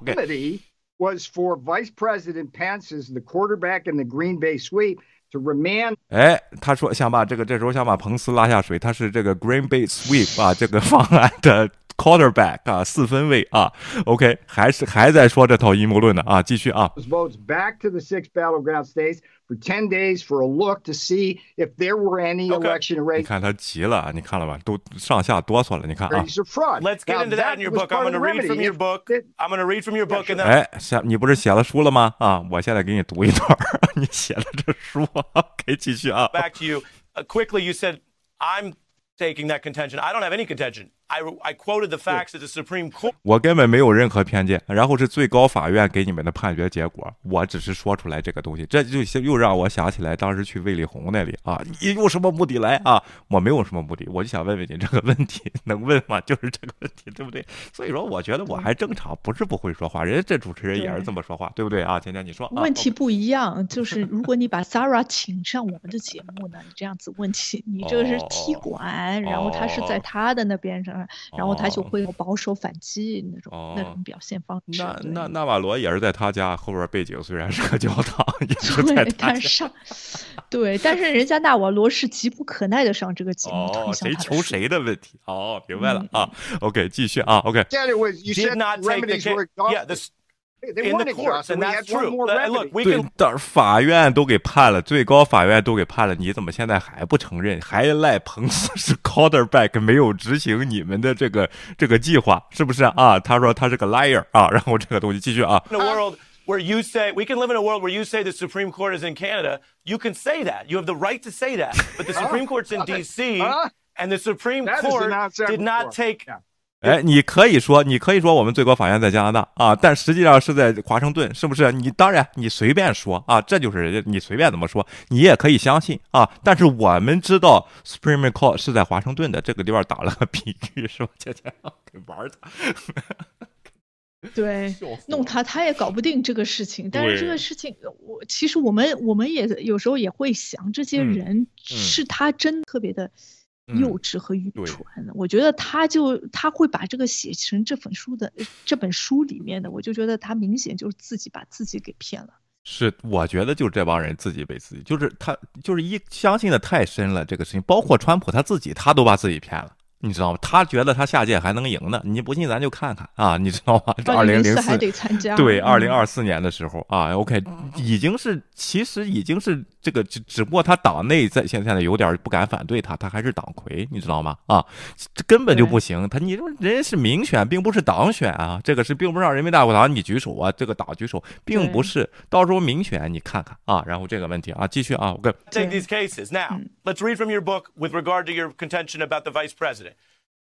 Was for Vice President Pence's the quarterback in the Green Bay sweep to remand。哎，他说想把这个这时候想把彭斯拉下水，他是这个 Green Bay sweep 啊这个方案的。quarterback 啊，四分卫啊，OK，还是还在说这套阴谋论呢啊，继续啊。Votes back to the six battleground states for ten days for a look to see if there were any election irregularities. 你看他急了，你看了吧？都上下哆嗦了，你看啊。Let's get into that in your book. I'm going to read from your book. I'm going to read from your book and then. 哎，下你不是写了书了吗？啊，我现在给你读一段你写的这书，可以继续啊。Back to you. Uh, quickly, you said I'm taking that contention. I don't have any contention. I I quoted the facts that the Supreme Court. 我根本没有任何偏见，然后是最高法院给你们的判决结果，我只是说出来这个东西，这就又让我想起来当时去魏立红那里啊，你用什么目的来啊？我没有什么目的，我就想问问你这个问题，能问吗？就是这个问题，对不对？所以说，我觉得我还正常，不是不会说话，人家这主持人也是这么说话，对不对啊？今天你说问题不一样，就是如果你把 Sarah 请上我们的节目呢，你这样子问题，你这个是踢馆，然后他是在他的那边上，然后他就。会有保守反击那种那种表现方式。那那纳瓦罗也是在他家后边，背景虽然是个教堂，也是在他上。对，但是人家纳瓦罗是急不可耐的上这个节目。哦，谁求谁的问题？哦，明白了啊。OK，继续啊。OK。in the courts, and that's true. Look, we 对，但是法院都给判了，最高法院都给判了，你怎么现在还不承认？还赖彭斯是 quarterback 没有执行你们的这个这个计划，是不是啊？他说他是个 liar 啊，然后这个东西继续啊。In a world where you say we can live in a world where you say the Supreme Court is in Canada, you can say that. You have the right to say that. But the Supreme Court's in D.C. and the Supreme Court did not take 哎，你可以说，你可以说我们最高法院在加拿大啊，但实际上是在华盛顿，是不是？你当然你随便说啊，这就是人家你随便怎么说，你也可以相信啊。但是我们知道 Supreme Court 是在华盛顿的这个地方打了个比喻，是吧？姐姐给玩他，对，弄他他也搞不定这个事情。但是这个事情，我其实我们我们也有时候也会想，这些人是他真特别的。幼稚和愚蠢，我觉得他就他会把这个写成这本书的这本书里面的，我就觉得他明显就是自己把自己给骗了。是，我觉得就是这帮人自己被自己，就是他就是一相信的太深了这个事情，包括川普他自己，他都把自己骗了。你知道吗？他觉得他下届还能赢呢。你不信，咱就看看啊，你知道吗？二零零四还得参加。对，二零二四年的时候啊，OK，已经是其实已经是这个，只只不过他党内在现现在有点不敢反对他，他还是党魁，你知道吗？啊，这根本就不行。他你说人家是民选，并不是党选啊，这个是并不是让人民大会堂你举手啊，这个党举手，并不是。到时候民选你看看啊，然后这个问题啊，继续啊，我跟 take these cases now. Let's read from your book with regard to your contention about the vice president.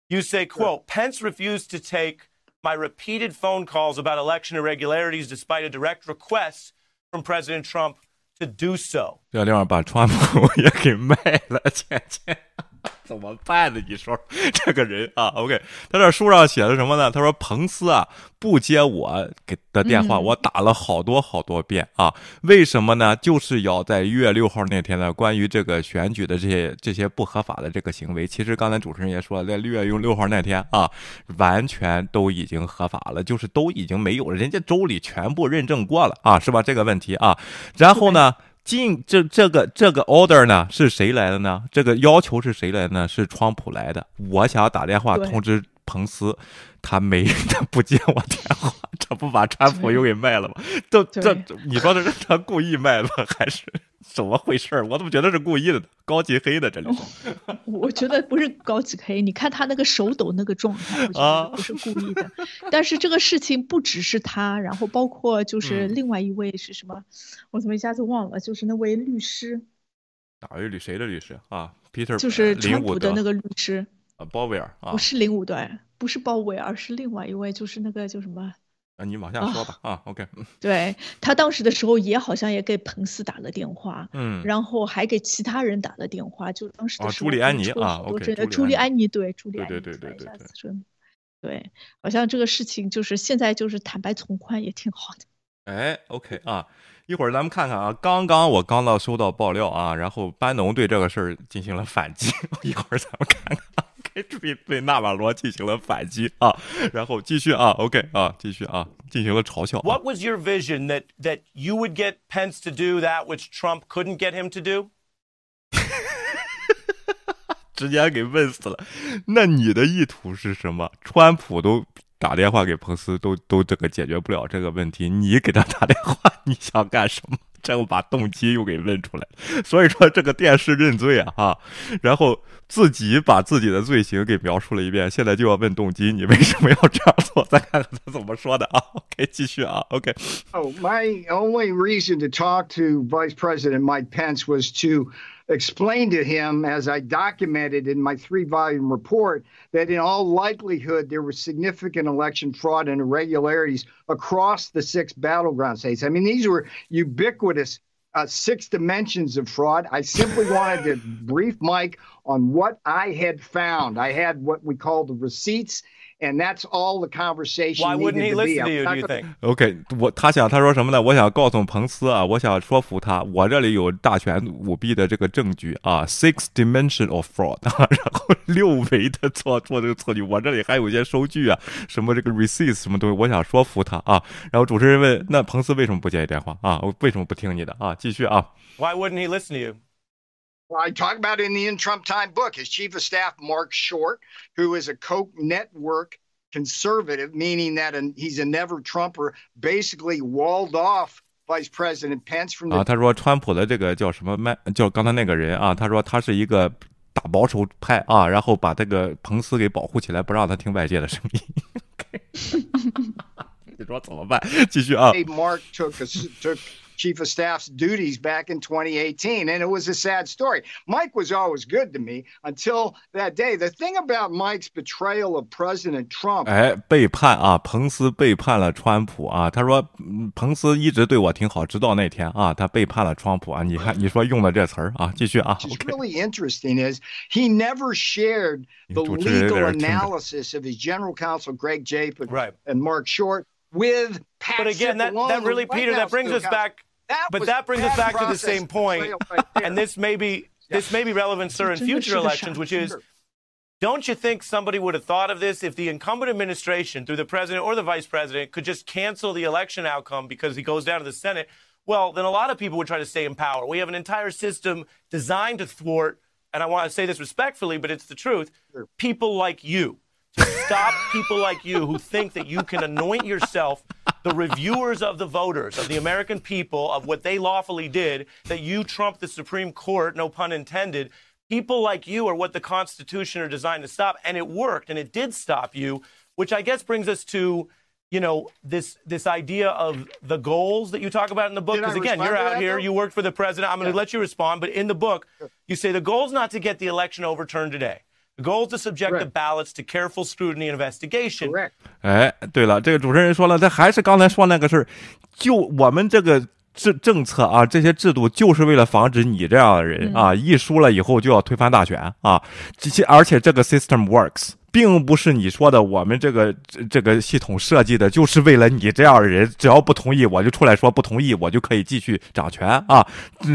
You say, quote, Pence refused to take my repeated phone calls about election irregularities despite a direct request from President Trump to do so. 这地方把川普也给卖了，倩倩。 怎么办呢？你说这个人啊，OK，他这书上写的什么呢？他说彭斯啊不接我给的电话，我打了好多好多遍啊。为什么呢？就是要在一月六号那天呢，关于这个选举的这些这些不合法的这个行为，其实刚才主持人也说了，在六月六号那天啊，完全都已经合法了，就是都已经没有了，人家州里全部认证过了啊，是吧？这个问题啊，然后呢？进这这个这个 order 呢是谁来的呢？这个要求是谁来的呢？是川普来的。我想打电话通知彭斯，他没，他不接我电话，这不把川普又给卖了吗？这这，你说这是他故意卖的还是？怎么回事我怎么觉得是故意的？高级黑的，这里。我觉得不是高级黑，你看他那个手抖那个状态，啊，不是故意的。但是这个事情不只是他，然后包括就是另外一位是什么？我怎么一下子忘了？就是那位律师。哪位律？谁的律师啊？Peter，就是川普的那个律师。啊，鲍威尔啊。不是林伍德，不是鲍威尔，是另外一位，就是那个叫什么？啊，你往下说吧啊，OK。对他当时的时候也好像也给彭斯打了电话，嗯，然后还给其他人打了电话，就当时的时候，朱莉安妮啊，OK，朱莉安妮对，朱莉安妮对对对对对，对，好像这个事情就是现在就是坦白从宽也挺好的。哎，OK 啊，一会儿咱们看看啊，刚刚我刚到收到爆料啊，然后班农对这个事儿进行了反击，一会儿咱们看看。对对纳瓦罗进行了反击啊，然后继续啊，OK 啊，继续啊，进行了嘲笑。What was your vision that that you would get Pence to do that which Trump couldn't get him to do？直接给问死了。那你的意图是什么？川普都打电话给彭斯，都都这个解决不了这个问题，你给他打电话，你想干什么？这又把动机又给问出来，所以说这个电视认罪啊，哈，然后自己把自己的罪行给描述了一遍，现在就要问动机，你为什么要这样做？再看看他怎么说的啊？OK，继续啊，OK。Oh, my only reason to talk to Vice President Mike Pence was to explained to him, as I documented in my three volume report, that in all likelihood there was significant election fraud and irregularities across the six battleground states. I mean, these were ubiquitous uh, six dimensions of fraud. I simply wanted to brief Mike on what I had found. I had what we call the receipts and that's all the conversation. Why wouldn't he listen to you? Do you think? OK，我他想他说什么呢？我想告诉彭斯啊，我想说服他，我这里有大权舞弊的这个证据啊，six dimension of fraud，然后六维的做做这个错据，我这里还有一些收据啊，什么这个 receipts 什么东西，我想说服他啊。然后主持人问，那彭斯为什么不接你电话啊？为什么不听你的啊？继续啊。Why wouldn't he listen to you? Well, I talk about it in the In Trump Time book. His chief of staff, Mark Short, who is a Koch network conservative, meaning that he's a never Trumper, basically walled off Vice President Pence from. 啊，他说川普的这个叫什么麦，叫刚才那个人啊，他说他是一个大保守派啊，然后把这个彭斯给保护起来，不让他听外界的声音。你说怎么办？继续啊。Mark took a, took chief of staff's duties back in 2018. And it was a sad story. Mike was always good to me until that day. The thing about Mike's betrayal of President Trump，哎，背叛啊，彭斯背叛了川普啊。他说，彭斯一直对我挺好，直到那天啊，他背叛了川普啊。你看，你说用的这词儿啊，继续啊。What's really interesting is he never shared the legal analysis of his general counsel Greg Japek right. and Mark Short with Pat But again, that, that really, Peter, that brings us back that but that brings us back to the same point, right and this may be this may be relevant, sir, in future elections, which is. Don't you think somebody would have thought of this if the incumbent administration, through the president or the vice president, could just cancel the election outcome because he goes down to the Senate? Well, then a lot of people would try to stay in power. We have an entire system designed to thwart and I want to say this respectfully, but it's the truth, people like you. To stop people like you who think that you can anoint yourself the reviewers of the voters, of the American people, of what they lawfully did, that you trump the Supreme Court, no pun intended. People like you are what the Constitution are designed to stop. And it worked, and it did stop you, which I guess brings us to you know this this idea of the goals that you talk about in the book because again you're out here you worked for the president i'm going to yeah. let you respond but in the book you say the goal is not to get the election overturned today the goal is to subject the ballots to careful scrutiny and investigation. Correct. 哎，对了，这个主持人说了，他还是刚才说那个事儿，就我们这个政政策啊，这些制度就是为了防止你这样的人啊，一输了以后就要推翻大选啊，而且这个 system works。并不是你说的，我们这个这个系统设计的就是为了你这样的人，只要不同意，我就出来说不同意，我就可以继续掌权啊。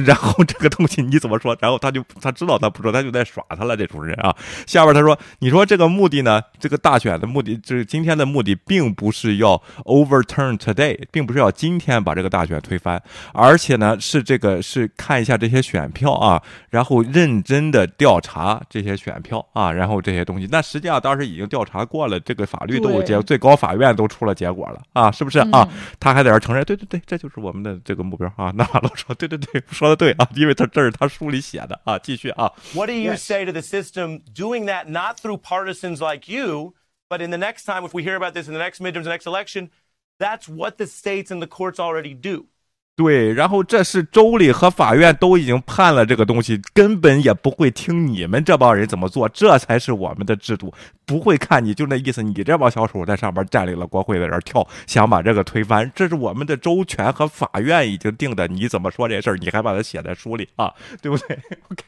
然后这个东西你怎么说？然后他就他知道他不说，他就在耍他了。这种人啊，下边他说，你说这个目的呢？这个大选的目的，就是今天的目的，并不是要 overturn today，并不是要今天把这个大选推翻，而且呢，是这个是看一下这些选票啊，然后认真的调查这些选票啊，然后这些东西。那实际上当。时已经调查过了，这个法律都有结，最高法院都出了结果了啊，是不是啊？他还在这承认，对对对，这就是我们的这个目标啊。那马龙说，对对对，说的对啊，因为他这是他书里写的啊。继续啊。What do you say to the system doing that not through partisans like you, but in the next time, if we hear about this in the next midterms, the next election, that's what the states and the courts already do. 对，然后这是州里和法院都已经判了这个东西，根本也不会听你们这帮人怎么做，这才是我们的制度，不会看你就那意思，你这帮小丑在上边占领了国会，在这跳，想把这个推翻，这是我们的州权和法院已经定的，你怎么说这事儿，你还把它写在书里啊，对不对？OK，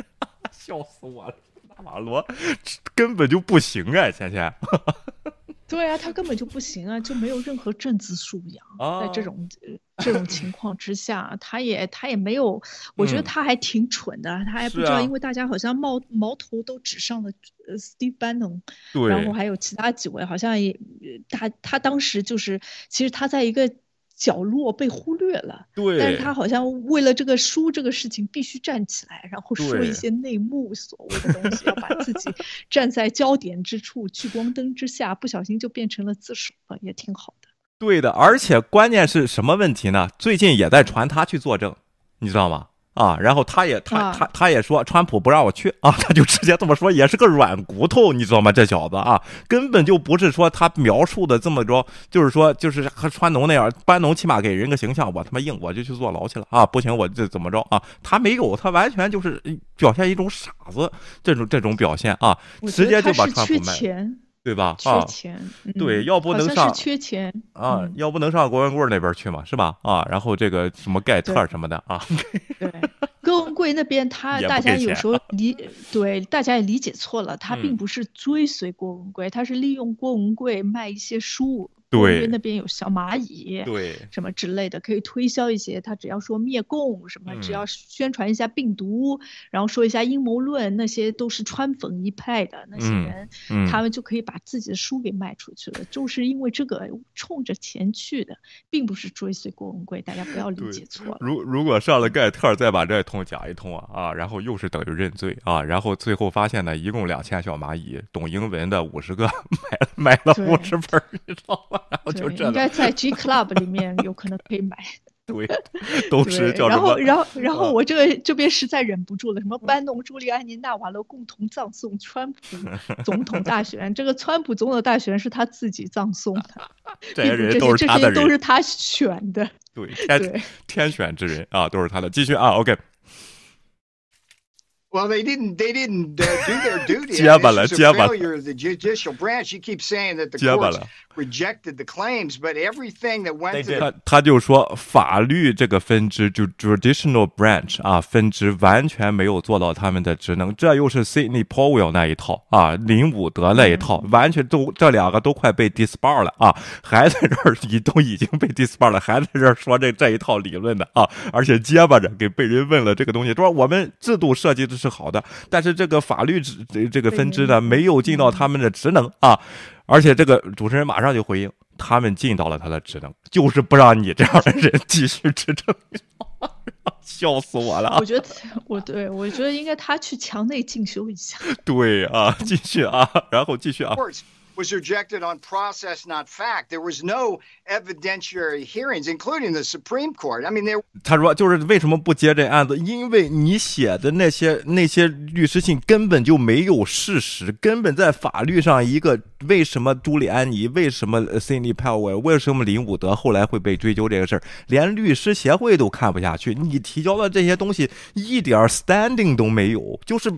笑死我了，大马罗根本就不行啊，芊芊。对啊，他根本就不行啊，就没有任何政治素养。在这种这种情况之下，他也他也没有，我觉得他还挺蠢的，他还不知道，因为大家好像矛矛头都指向了呃 Steve Bannon，然后还有其他几位，好像也他他当时就是，其实他在一个。角落被忽略了，对，但是他好像为了这个书这个事情必须站起来，然后说一些内幕所谓的东西，要把自己站在焦点之处、聚光灯之下，不小心就变成了自首了，也挺好的。对的，而且关键是什么问题呢？最近也在传他去作证，你知道吗？啊，然后他也他他他也说，川普不让我去啊，他就直接这么说，也是个软骨头，你知道吗？这小子啊，根本就不是说他描述的这么着，就是说就是和川农那样，班农起码给人个形象，我他妈硬我就去坐牢去了啊，不行我这怎么着啊？他没有，他完全就是表现一种傻子这种这种表现啊，直接就把川普卖。对吧？缺钱，对，要不能上缺钱啊，要不能上郭文贵那边去嘛，是吧？啊，然后这个什么盖特什么的啊，对，郭文贵那边 他大家有时候理对大家也理解错了，他并不是追随郭文贵，他是利用郭文贵卖一些书。对，因为那边有小蚂蚁，对，什么之类的，可以推销一些。他只要说灭共什么，只要宣传一下病毒，然后说一下阴谋论，那些都是川粉一派的那些人，他们就可以把自己的书给卖出去了。就是因为这个冲着钱去的，并不是追随郭文贵，大家不要理解错了。如如果上了盖特，再把这一通讲一通啊啊，然后又是等于认罪啊，然后最后发现呢，一共两千小蚂蚁，懂英文的五十个，买买了五十本，你知道吗？然后就这，应该在 G Club 里面有可能可以买。对，都是叫然后，然后，然后我这个这边实在忍不住了。什么班农、朱利安尼、纳瓦罗共同葬送川普 总统大选？这个川普总统大选是他自己葬送的，这些人都是他的人，都是他选的。对，天天选之人啊，都是他的。继续啊，OK。Well, they didn't. They didn't uh, do their duty. This is a failure of the judicial branch. You keep saying that the courts rejected the claims, but everything that went to 他他就说法律这个分支就 traditional branch 啊，分支完全没有做到他们的职能。这又是 Sidney Powell 那一套啊，林伍德那一套，完全都这两个都快被 disbar 了啊，还在这儿已都已经被 disbar 了，还在这儿说这这一套理论的啊，而且结巴着给被人问了这个东西，说我们制度设计的。是好的，但是这个法律这这个分支呢，没有尽到他们的职能啊！而且这个主持人马上就回应，他们尽到了他的职能，就是不让你这样的人继续执政。笑死我了！我觉得，我对我觉得应该他去墙内进修一下。对啊，继续啊，然后继续啊。Was rejected on process, not fact. There was no evidentiary hearings, including the Supreme Court. I mean, there. 他说，就是为什么不接这案子？因为你写的那些那些律师信根本就没有事实，根本在法律上一个为什么朱利安尼，为什么 Cindy Powell，为什么林伍德后来会被追究这个事儿，连律师协会都看不下去。你提交的这些东西一点 standing 都没有，就是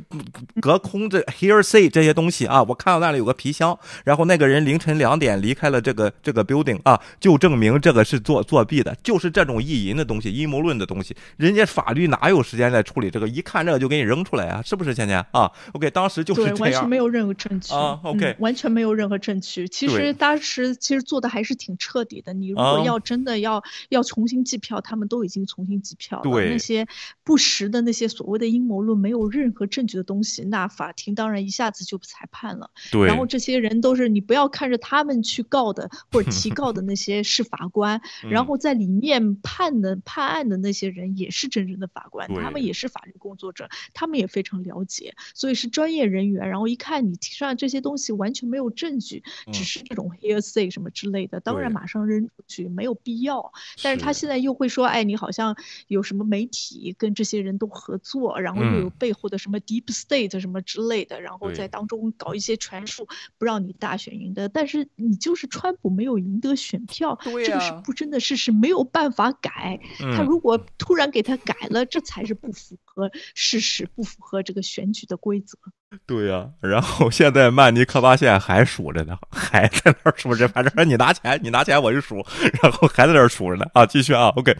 隔空这 hearsay 这些东西啊。我看到那里有个皮箱。后那个人凌晨两点离开了这个这个 building 啊，就证明这个是作作弊的，就是这种意淫的东西、阴谋论的东西。人家法律哪有时间来处理这个？一看这个就给你扔出来啊，是不是？倩倩啊，OK，当时就是这样完全没有任何证据啊，OK，完全没有任何证据。其实当时其实做的还是挺彻底的。你如果要真的要要重新计票，他们都已经重新计票了。对那些不实的那些所谓的阴谋论，没有任何证据的东西，那法庭当然一下子就裁判了。对，然后这些人都是。是你不要看着他们去告的或者 提告的那些是法官，然后在里面判的判案的那些人也是真正的法官，他们也是法律工作者，他们也非常了解，所以是专业人员。然后一看你提上这些东西完全没有证据，只是这种 hearsay 什么之类的，当然马上扔出去没有必要。但是他现在又会说，哎，你好像有什么媒体跟这些人都合作，然后又有背后的什么 deep state 什么之类的，然后在当中搞一些传输，不让你大。选赢的，但是你就是川普没有赢得选票，这个是不争的事实，没有办法改。他如果突然给他改了，这才是不符合事实，不符合这个选举的规则。对呀，然后现在曼尼科巴县还数着呢，还在那儿数着。反正你拿钱，你拿钱我就数，然后还在那儿数着呢。啊，继续啊，OK。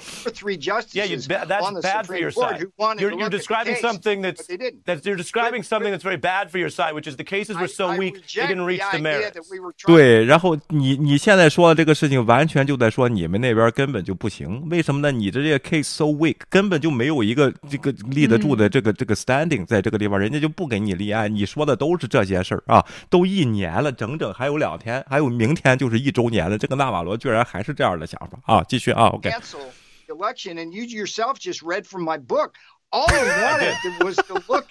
Yeah, you, that's bad for your side. You're, you're describing something that's that you're describing something that's very bad for your side, which is the cases were so weak they didn't reach the merits. 对，然后你你现在说的这个事情，完全就在说你们那边根本就不行。为什么呢？你的这个 case so weak，根本就没有一个这个立得住的这个这个 standing 在这个地方，人家就不给你立案。你说的都是这些事儿啊，都一年了，整整还有两天，还有明天就是一周年了。这个纳瓦罗居然还是这样的想法啊！继续啊，OK。Election and you yourself just read from my book. All I wanted was to look.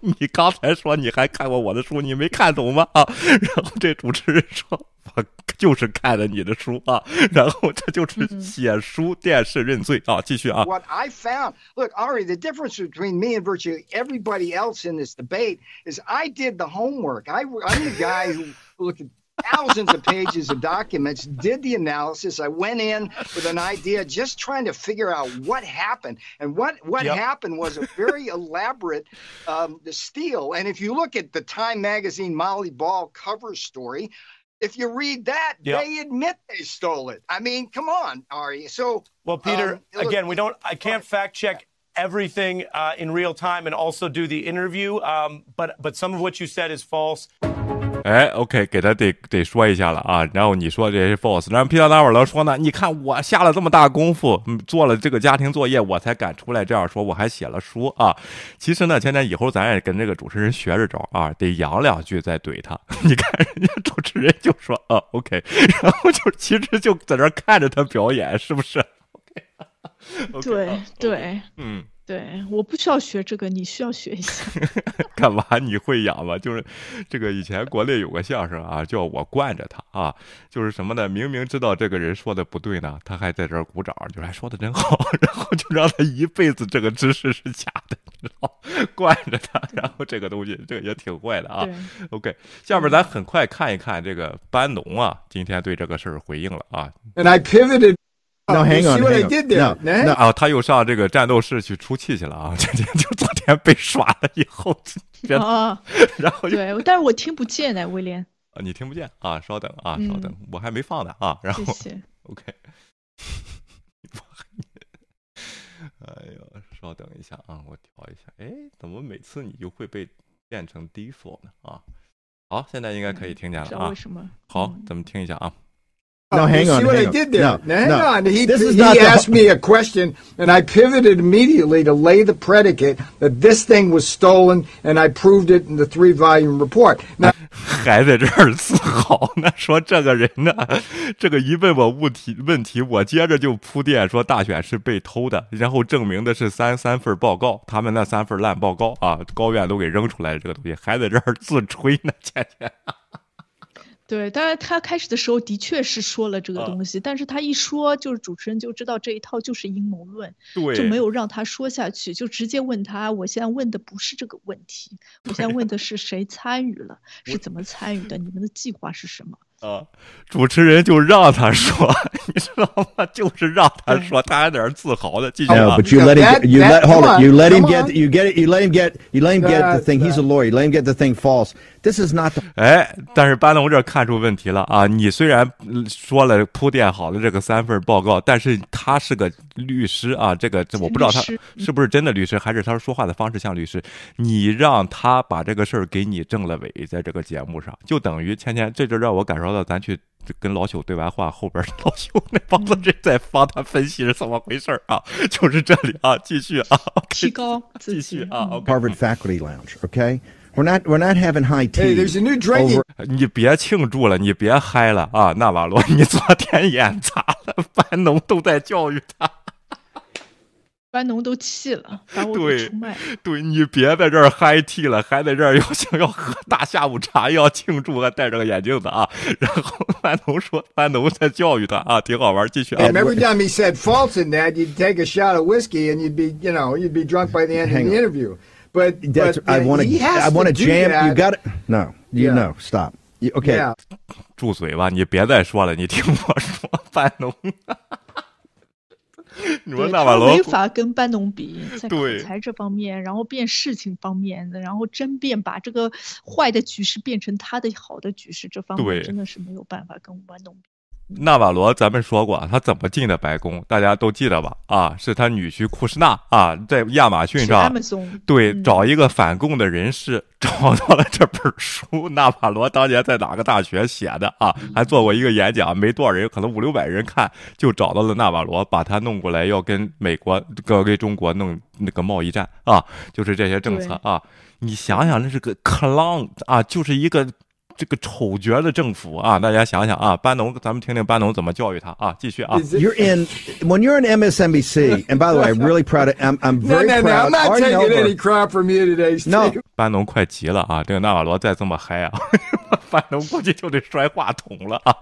你刚才说你还看过我的书，你没看懂吗？啊！然后这主持人说。我就是看了你的书啊，然后这就是写书电视认罪啊，继续啊。What I found, look, Ari, the difference between me and virtually everybody else in this debate is I did the homework. I, I'm the guy who looked at thousands of pages of documents, did the analysis. I went in with an idea, just trying to figure out what happened. And what, what yep. happened was a very elaborate um, steal. And if you look at the Time Magazine Molly Ball cover story, if you read that, yep. they admit they stole it. I mean, come on, Ari. So, well, Peter, um, again, we don't. I can't fact check everything uh, in real time and also do the interview. Um, but but some of what you said is false. 哎，OK，给他得得说一下了啊。然后你说这是 false，然后皮特达瓦勒说呢，你看我下了这么大功夫，做了这个家庭作业，我才敢出来这样说，我还写了书啊。其实呢，现在以后咱也跟这个主持人学着招啊，得扬两句再怼他。你看人家主持人就说啊，OK，然后就其实就在这看着他表演，是不是？OK，对对，嗯。对，我不需要学这个，你需要学一下。干嘛？你会养吗？就是这个以前国内有个相声啊，叫我惯着他啊，就是什么呢？明明知道这个人说的不对呢，他还在这儿鼓掌，就还说的真好，然后就让他一辈子这个知识是假的，知道惯着他，然后这个东西这个也挺坏的啊。OK，下面咱很快看一看这个班农啊，今天对这个事儿回应了啊。And I pivoted. No, hang on. See what I did there? 那啊，他又上这个战斗室去出气去了啊！这天就昨天被耍了以后，啊，然后 对，但是我听不见呢，威廉。啊，你听不见啊？稍等啊，稍等，我还没放呢啊。然后，OK。哎呦，稍等一下啊，我调一下。哎，怎么每次你就会被变成 default 呢？啊，好，现在应该可以听见了啊。为什么？好，咱们听一下啊。No, hang on. See what hang I did there? No, hang no. on. He, this is he asked me a question, and I pivoted immediately to lay the predicate that this thing was stolen, and I proved it in the three-volume report. Now, 还在这儿自豪呢，说这个人呢，这个一问我问题问题，我接着就铺垫说大选是被偷的，然后证明的是三三份报告，他们那三份烂报告啊，高院都给扔出来了，这个东西还在这儿自吹呢，倩倩。对，当然他开始的时候的确是说了这个东西，但是他一说，就是主持人就知道这一套就是阴谋论，对，就没有让他说下去，就直接问他，我现在问的不是这个问题，我现在问的是谁参与了，是怎么参与的，你们的计划是什么？啊，主持人就让他说，你知道吗？就是让他说，他还在那自豪的继续。But you let him, you let hold it, you let him get, you get it, you let him get, you let him get the thing. He's a lawyer. You let him get the thing false. This is not. 哎，但是班农这看出问题了啊！你虽然说了铺垫好了这个三份报告，但是他是个律师啊，这个这我不知道他是不是真的律师，还是他说话的方式像律师。你让他把这个事儿给你正了伪，在这个节目上，就等于天天这就让我感受。到咱去跟老朽对完话，后边老朽那帮子人在帮他分析是怎么回事啊？就是这里啊，继续啊，提高，继续啊。Harvard Faculty Lounge, OK? We're not, we're not having high tea. Hey, there's a new drinking. 你别庆祝了，你别嗨了啊！纳瓦罗，你昨天演砸了，班农都在教育他。班农都气了，把我给出卖了。对你别在这儿嗨 T 了，还在这儿要想要喝大下午茶，要庆祝，还戴着个眼镜子啊。然后班农说，班农在教育他啊，挺好玩，继续啊。And every time he said false in that, you'd take a shot of whiskey and you'd be, you know, you'd be drunk by the end of the interview. But that's I want to, I want to jam. You got it? No, you know, stop. Okay. 住嘴吧，你别再说了，你听我说，班农。你说纳瓦罗没法跟班农比，在口才这方面，然后变事情方面的，然后争辩把这个坏的局势变成他的好的局势，这方面真的是没有办法跟班农比。纳瓦罗，咱们说过他怎么进的白宫，大家都记得吧？啊，是他女婿库什纳啊，在亚马逊上对找一个反共的人士，找到了这本书。纳瓦罗当年在哪个大学写的啊？还做过一个演讲，没多少人，可能五六百人看，就找到了纳瓦罗，把他弄过来，要跟美国、跟跟中国弄那个贸易战啊，就是这些政策啊。你想想，那是个 clown 啊，就是一个。这个丑角的政府啊，大家想想啊，班农，咱们听听班农怎么教育他啊，继续啊。You're in when you're in MSNBC, and by the way, I'm really proud of. I'm I'm very no, no, proud. No, I'm not taking any crap from you today. No，班农快急了啊，这个纳瓦罗再这么嗨啊，班农估计就得摔话筒了啊。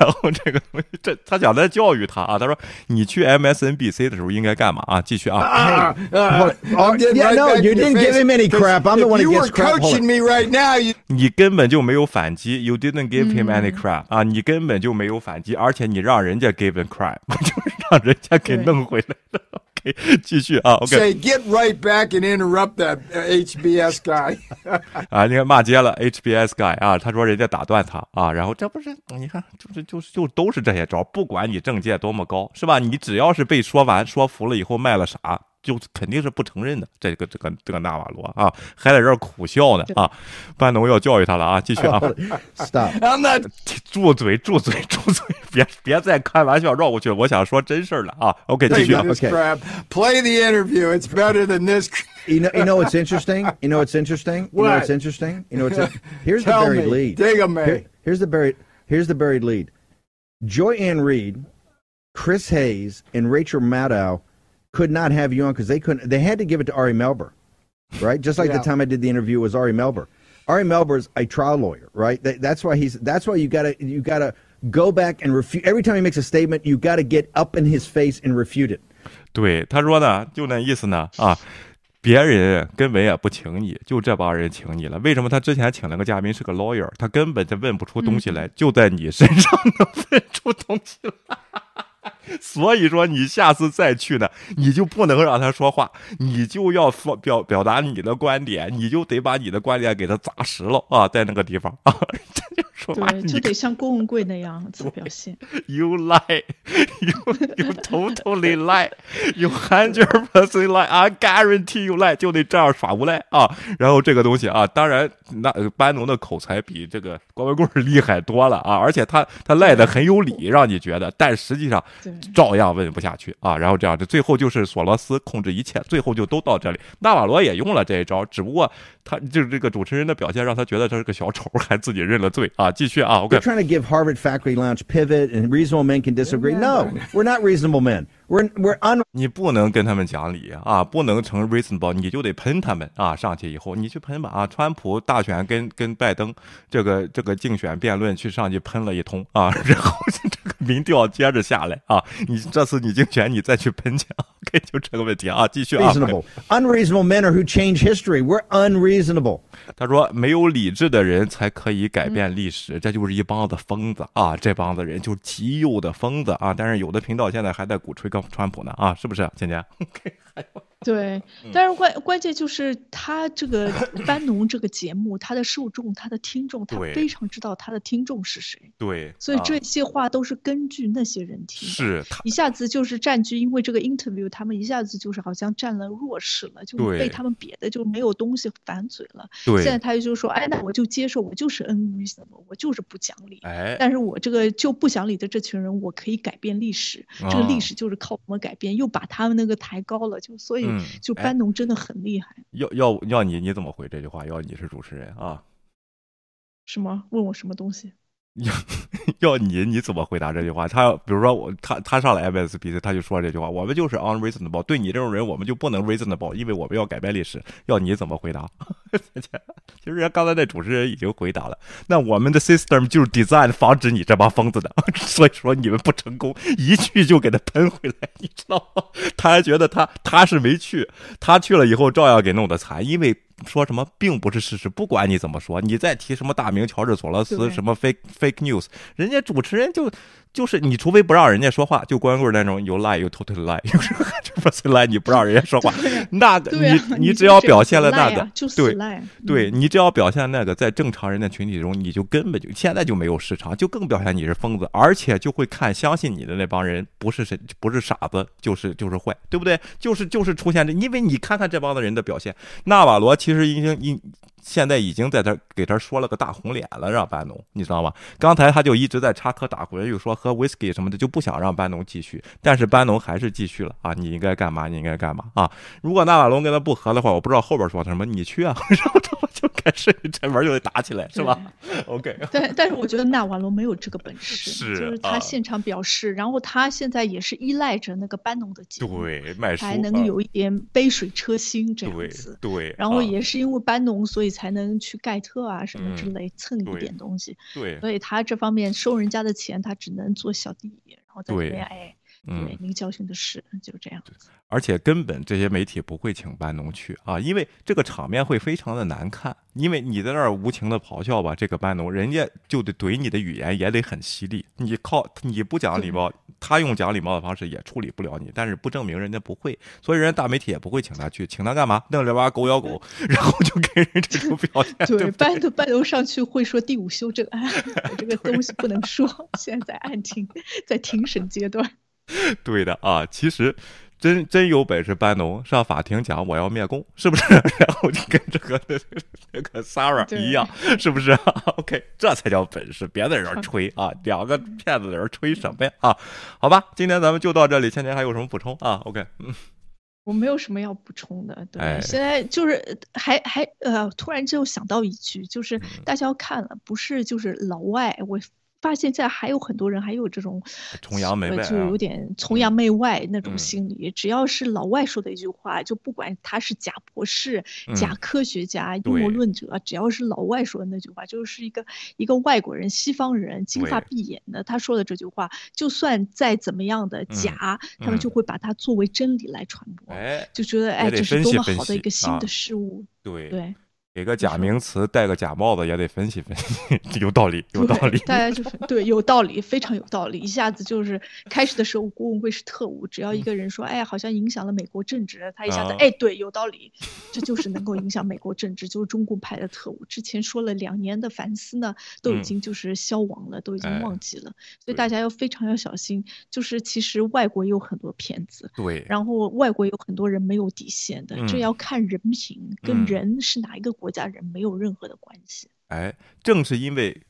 然后这个东西，这他想在教育他啊，他说你去 MSNBC 的时候应该干嘛啊？继续啊。Yeah, no, you didn't give him any crap. I'm the one who gets crap. You were coaching me right now. 你根本就没有。反击，You didn't give him any crap 啊！你根本就没有反击，而且你让人家 give him crap，就是让人家给弄回来了。OK，继续啊。OK，Say get right back and interrupt that HBS guy 啊！你看骂街了，HBS guy 啊！他说人家打断他啊，然后这不是你看，就是就是就都是这些招，不管你政界多么高，是吧？你只要是被说完说服了以后卖了傻。就肯定是不承认的，这个这个这个纳瓦罗啊，还在这儿苦笑呢啊！班农要教育他了啊，继续啊！Stop！住嘴，住嘴，住嘴！别别再开玩笑绕过去了，我想说真事儿了啊！OK，继续啊！OK，Play the interview. It's better than this. You know, you know what's interesting? You know what's interesting? You know what's interesting? You know what's here's the buried lead. Here's the buried here's the buried lead. Joy Ann Reed, Chris Hayes, and Rachel Maddow could not have you on because they couldn't. They had to give it to Ari Melber, right? Just like yeah. the time I did the interview was Ari Melber. Ari Melber is a trial lawyer, right? That, that's why he's. That's why you gotta you gotta go back and refute. Every time he makes a statement, you got to get up in his face and refute it. 对，他说呢，就那意思呢啊。别人根本也不请你，就这帮人请你了。为什么他之前请了个嘉宾是个 lawyer，他根本就问不出东西来，嗯、就在你身上能问出东西来。 所以说，你下次再去呢，你就不能让他说话，你就要说表表达你的观点，你就得把你的观点给他砸实了啊，在那个地方 啊，这就说话，就得像郭文贵那样子表现。You lie, you you totally lie, you hundred percent lie. I guarantee you lie，就得这样耍无赖啊。然后这个东西啊，当然那班农的口才比这个郭文贵厉害多了啊，而且他他赖的很有理，让你觉得，但实际上照样问不下去啊。然后这样这，最后就是索罗斯控制一切，最后就都到这里。纳瓦罗也用了这一招，只不过他就是这个主持人的表现让他觉得他是个小丑，还自己认了罪啊。继续啊，OK。Trying to give Harvard Faculty Lounge pivot and reasonable men can disagree. No, we're not reasonable men. We're we're un. 你不能跟他们讲理啊，不能成 reasonable，你就得喷他们啊。上去以后你去喷吧啊。川普大选跟跟拜登这个这个竞选辩论去上去喷了一通啊，然后这个民调接着下来啊。你这次你竞选你再去喷去，OK，就这个问题啊。继续啊。Reasonable, unreasonable men are who change history. We're unreasonable. 他说没有理智的人才可以改变历史，这就是一帮子疯子啊。这帮子人就是极右的疯子啊。但是有的频道现在还在鼓吹。川普呢？啊，是不是，姐姐？对，但是关关键就是他这个 班农这个节目，他的受众、他的听众，他非常知道他的听众是谁。对，所以这些话都是根据那些人听。是，一下子就是占据，因为这个 interview，他们一下子就是好像占了弱势了，就被他们别的就没有东西反嘴了。对，现在他就说，哎，那我就接受，我就是 unreasonable，我就是不讲理。哎，但是我这个就不讲理的这群人，我可以改变历史。这个历史就是靠我们改变，又把他们那个抬高了，就所以。就班农真的很厉害。要要要你你怎么回这句话？要你是主持人啊？什么？问我什么东西？要 要你你怎么回答这句话？他要比如说我他他上了 M S P C，他就说这句话：我们就是 unreasonable，对你这种人我们就不能 reasonable，因为我们要改变历史。要你怎么回答？其实刚才那主持人已经回答了。那我们的 system 就是 design 防止你这帮疯子的，所以说你们不成功，一去就给他喷回来，你知道吗？他还觉得他他是没去，他去了以后照样给弄得惨，因为。说什么并不是事实，不管你怎么说，你再提什么大名乔治索罗斯什么 fake fake news，人家主持人就就是你除非不让人家说话，就光棍那种有 lie 有 totally lie，有时候就不是 lie，你不让人家说话，那个 你你只要表现了那个，对对，你只要表现那个，在正常人的群体中，你就根本就现在就没有市场，就更表现你是疯子，而且就会看相信你的那帮人不是谁不是傻子，就是就是坏，对不对？就是就是出现这，因为你看看这帮子人的表现，纳瓦罗。其实已经已现在已经在这给他说了个大红脸了，让班农，你知道吗？刚才他就一直在插科打诨，又说喝 whisky 什么的，就不想让班农继续。但是班农还是继续了啊！你应该干嘛？你应该干嘛啊？如果纳瓦龙跟他不和的话，我不知道后边说他什么，你去啊！然后他们就开始这门就得打起来，是吧？OK。但但是我觉得纳瓦龙没有这个本事，是就是他现场表示，然后他现在也是依赖着那个班农的节目，对，卖才能有一点杯水车薪这样子。对，然后也是因为班农，所以才能去盖特啊什么之类蹭一点东西。对，所以他这方面收人家的钱，他只能做小弟，然后在里面哎。对，那个教训的事就这样。而且根本这些媒体不会请班农去啊，因为这个场面会非常的难看。因为你在那儿无情的咆哮吧，这个班农人家就得怼你的语言也得很犀利。你靠你不讲礼貌，他用讲礼貌的方式也处理不了你。但是不证明人家不会，所以人家大媒体也不会请他去，请他干嘛？弄这把狗咬狗，然后就给人这种表现。对，班农班农上去会说第五修正案，这个东西不能说，现在案庭在庭审阶段。对的啊，其实真真有本事，班农上法庭讲我要灭共，是不是？然后就跟这个 这个 Sarah 一样，是不是？OK，这才叫本事，别在这儿吹啊！两个骗子在这儿吹什么呀？啊，好吧，今天咱们就到这里。倩倩还有什么补充啊？OK，嗯，我没有什么要补充的。对，现在就是还还呃，突然就想到一句，就是大家要看了，不是就是老外我。发现现在还有很多人还有这种崇洋媚外，就有点崇洋媚外那种心理。只要是老外说的一句话，就不管他是假博士、假科学家、阴谋论者，只要是老外说的那句话，就是一个一个外国人、西方人、金发碧眼的，他说的这句话，就算再怎么样的假，他们就会把它作为真理来传播，就觉得哎，这是多么好的一个新的事物。对对。给个假名词，戴个假帽子也得分析分析，有道理，有道理。大家就是对，有道理，非常有道理。一下子就是开始的时候，郭文贵是特务，只要一个人说，哎呀，好像影响了美国政治，他一下子，哎，对，有道理，这就是能够影响美国政治，就是中共派的特务。之前说了两年的反思呢，都已经就是消亡了，都已经忘记了。所以大家要非常要小心。就是其实外国有很多骗子，对，然后外国有很多人没有底线的，这要看人品，跟人是哪一个国。国家人没有任何的关系。哎，正是因为。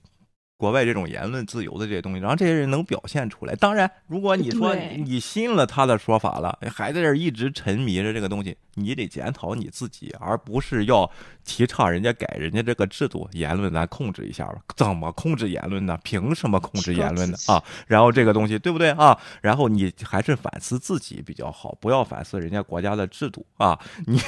国外这种言论自由的这些东西，然后这些人能表现出来。当然，如果你说你信了他的说法了，还在这一直沉迷着这个东西，你得检讨你自己，而不是要提倡人家改人家这个制度。言论咱控制一下吧，怎么控制言论呢？凭什么控制言论呢？啊，然后这个东西对不对啊？然后你还是反思自己比较好，不要反思人家国家的制度啊。你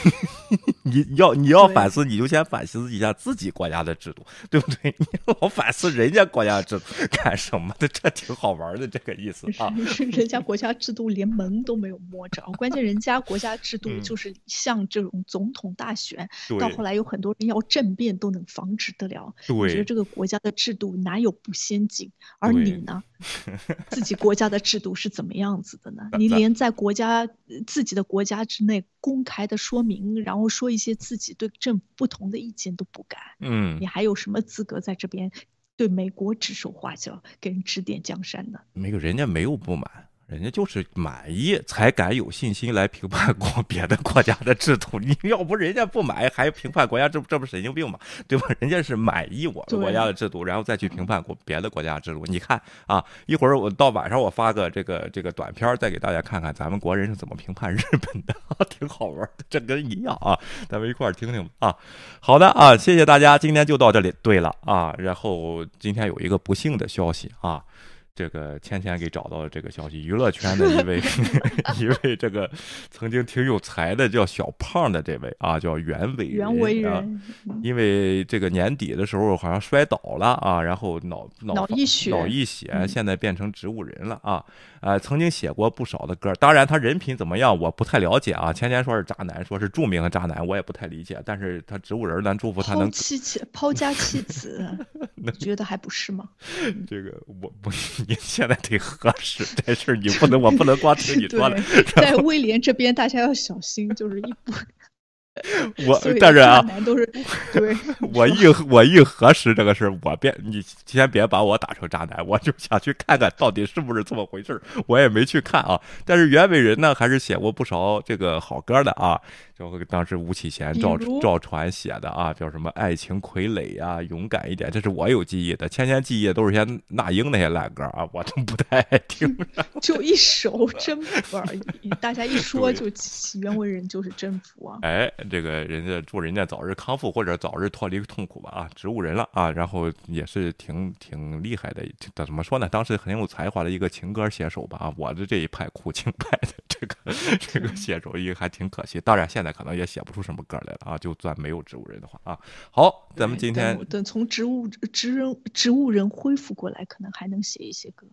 你要你要反思，你就先反思一下自己国家的制度，对不对？你老反思人家。家国家制度干什么的？这挺好玩的，这个意思啊。人家国家制度连门都没有摸着，关键人家国家制度就是像这种总统大选，到后来有很多人要政变都能防止得了。我觉得这个国家的制度哪有不先进？而你呢？自己国家的制度是怎么样子的呢？你连在国家自己的国家之内公开的说明，然后说一些自己对政府不同的意见都不敢，嗯，你还有什么资格在这边？对美国指手画脚，给人指点江山的？没有，人家没有不满。人家就是满意才敢有信心来评判过 别的国家的制度，你要不人家不满意还评判国家，这这不神经病吗？对吧？人家是满意我们国家的制度，然后再去评判过别的国家制度。你看啊，一会儿我到晚上我发个这个这个短片，再给大家看看咱们国人是怎么评判日本的，挺好玩的，这跟一样啊，咱们一块儿听听吧啊。好的啊，谢谢大家，今天就到这里。对了啊，然后今天有一个不幸的消息啊。这个芊芊给找到了这个消息，娱乐圈的一位 一位这个曾经挺有才的叫小胖的这位啊，叫袁伟袁伟人，因为这个年底的时候好像摔倒了啊，然后脑脑溢血，脑溢血，现在变成植物人了啊。呃，曾经写过不少的歌，当然他人品怎么样我不太了解啊。芊芊说是渣男，说是著名的渣男，我也不太理解。但是他植物人，咱祝福他能弃妻抛家弃子，你觉得还不是吗？这个我不，你 现在得核实这事儿，你不能，我不能光听你说的。在威廉这边，大家要小心，就是一不。我但是啊，都是 对。我一我一核实这个事儿，我别你先别把我打成渣男，我就想去看看到底是不是这么回事儿。我也没去看啊。但是袁伟人呢，还是写过不少这个好歌的啊。就当时吴启贤、赵赵传写的啊，叫什么《爱情傀儡》啊，《勇敢一点》，这是我有记忆的。千千记忆都是些那英那些烂歌啊，我都不太爱听。就一首征服而已，大家一说就袁伟人就是征服啊。哎。这个人家祝人家早日康复或者早日脱离痛苦吧啊，植物人了啊，然后也是挺挺厉害的，怎么说呢？当时很有才华的一个情歌写手吧啊，我的这一派苦情派的这个这个写手艺还挺可惜。当然现在可能也写不出什么歌来了啊，就算没有植物人的话啊。好，咱们今天等从植物植人植物人恢复过来，可能还能写一些歌。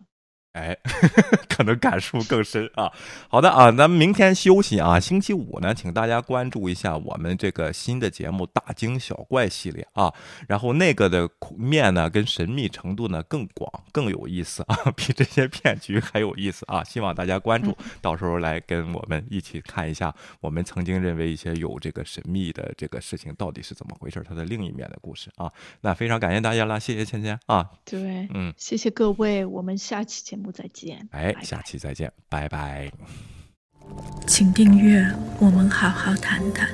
哎，可能感触更深啊。好的啊，咱们明天休息啊。星期五呢，请大家关注一下我们这个新的节目《大惊小怪》系列啊。然后那个的面呢，跟神秘程度呢更广、更有意思啊，比这些骗局还有意思啊。希望大家关注，到时候来跟我们一起看一下我们曾经认为一些有这个神秘的这个事情到底是怎么回事，它的另一面的故事啊。那非常感谢大家啦，谢谢芊芊啊。对，嗯，谢谢各位，我们下期节目。再见，哎，下期再见，拜拜。请订阅，我们好好谈谈。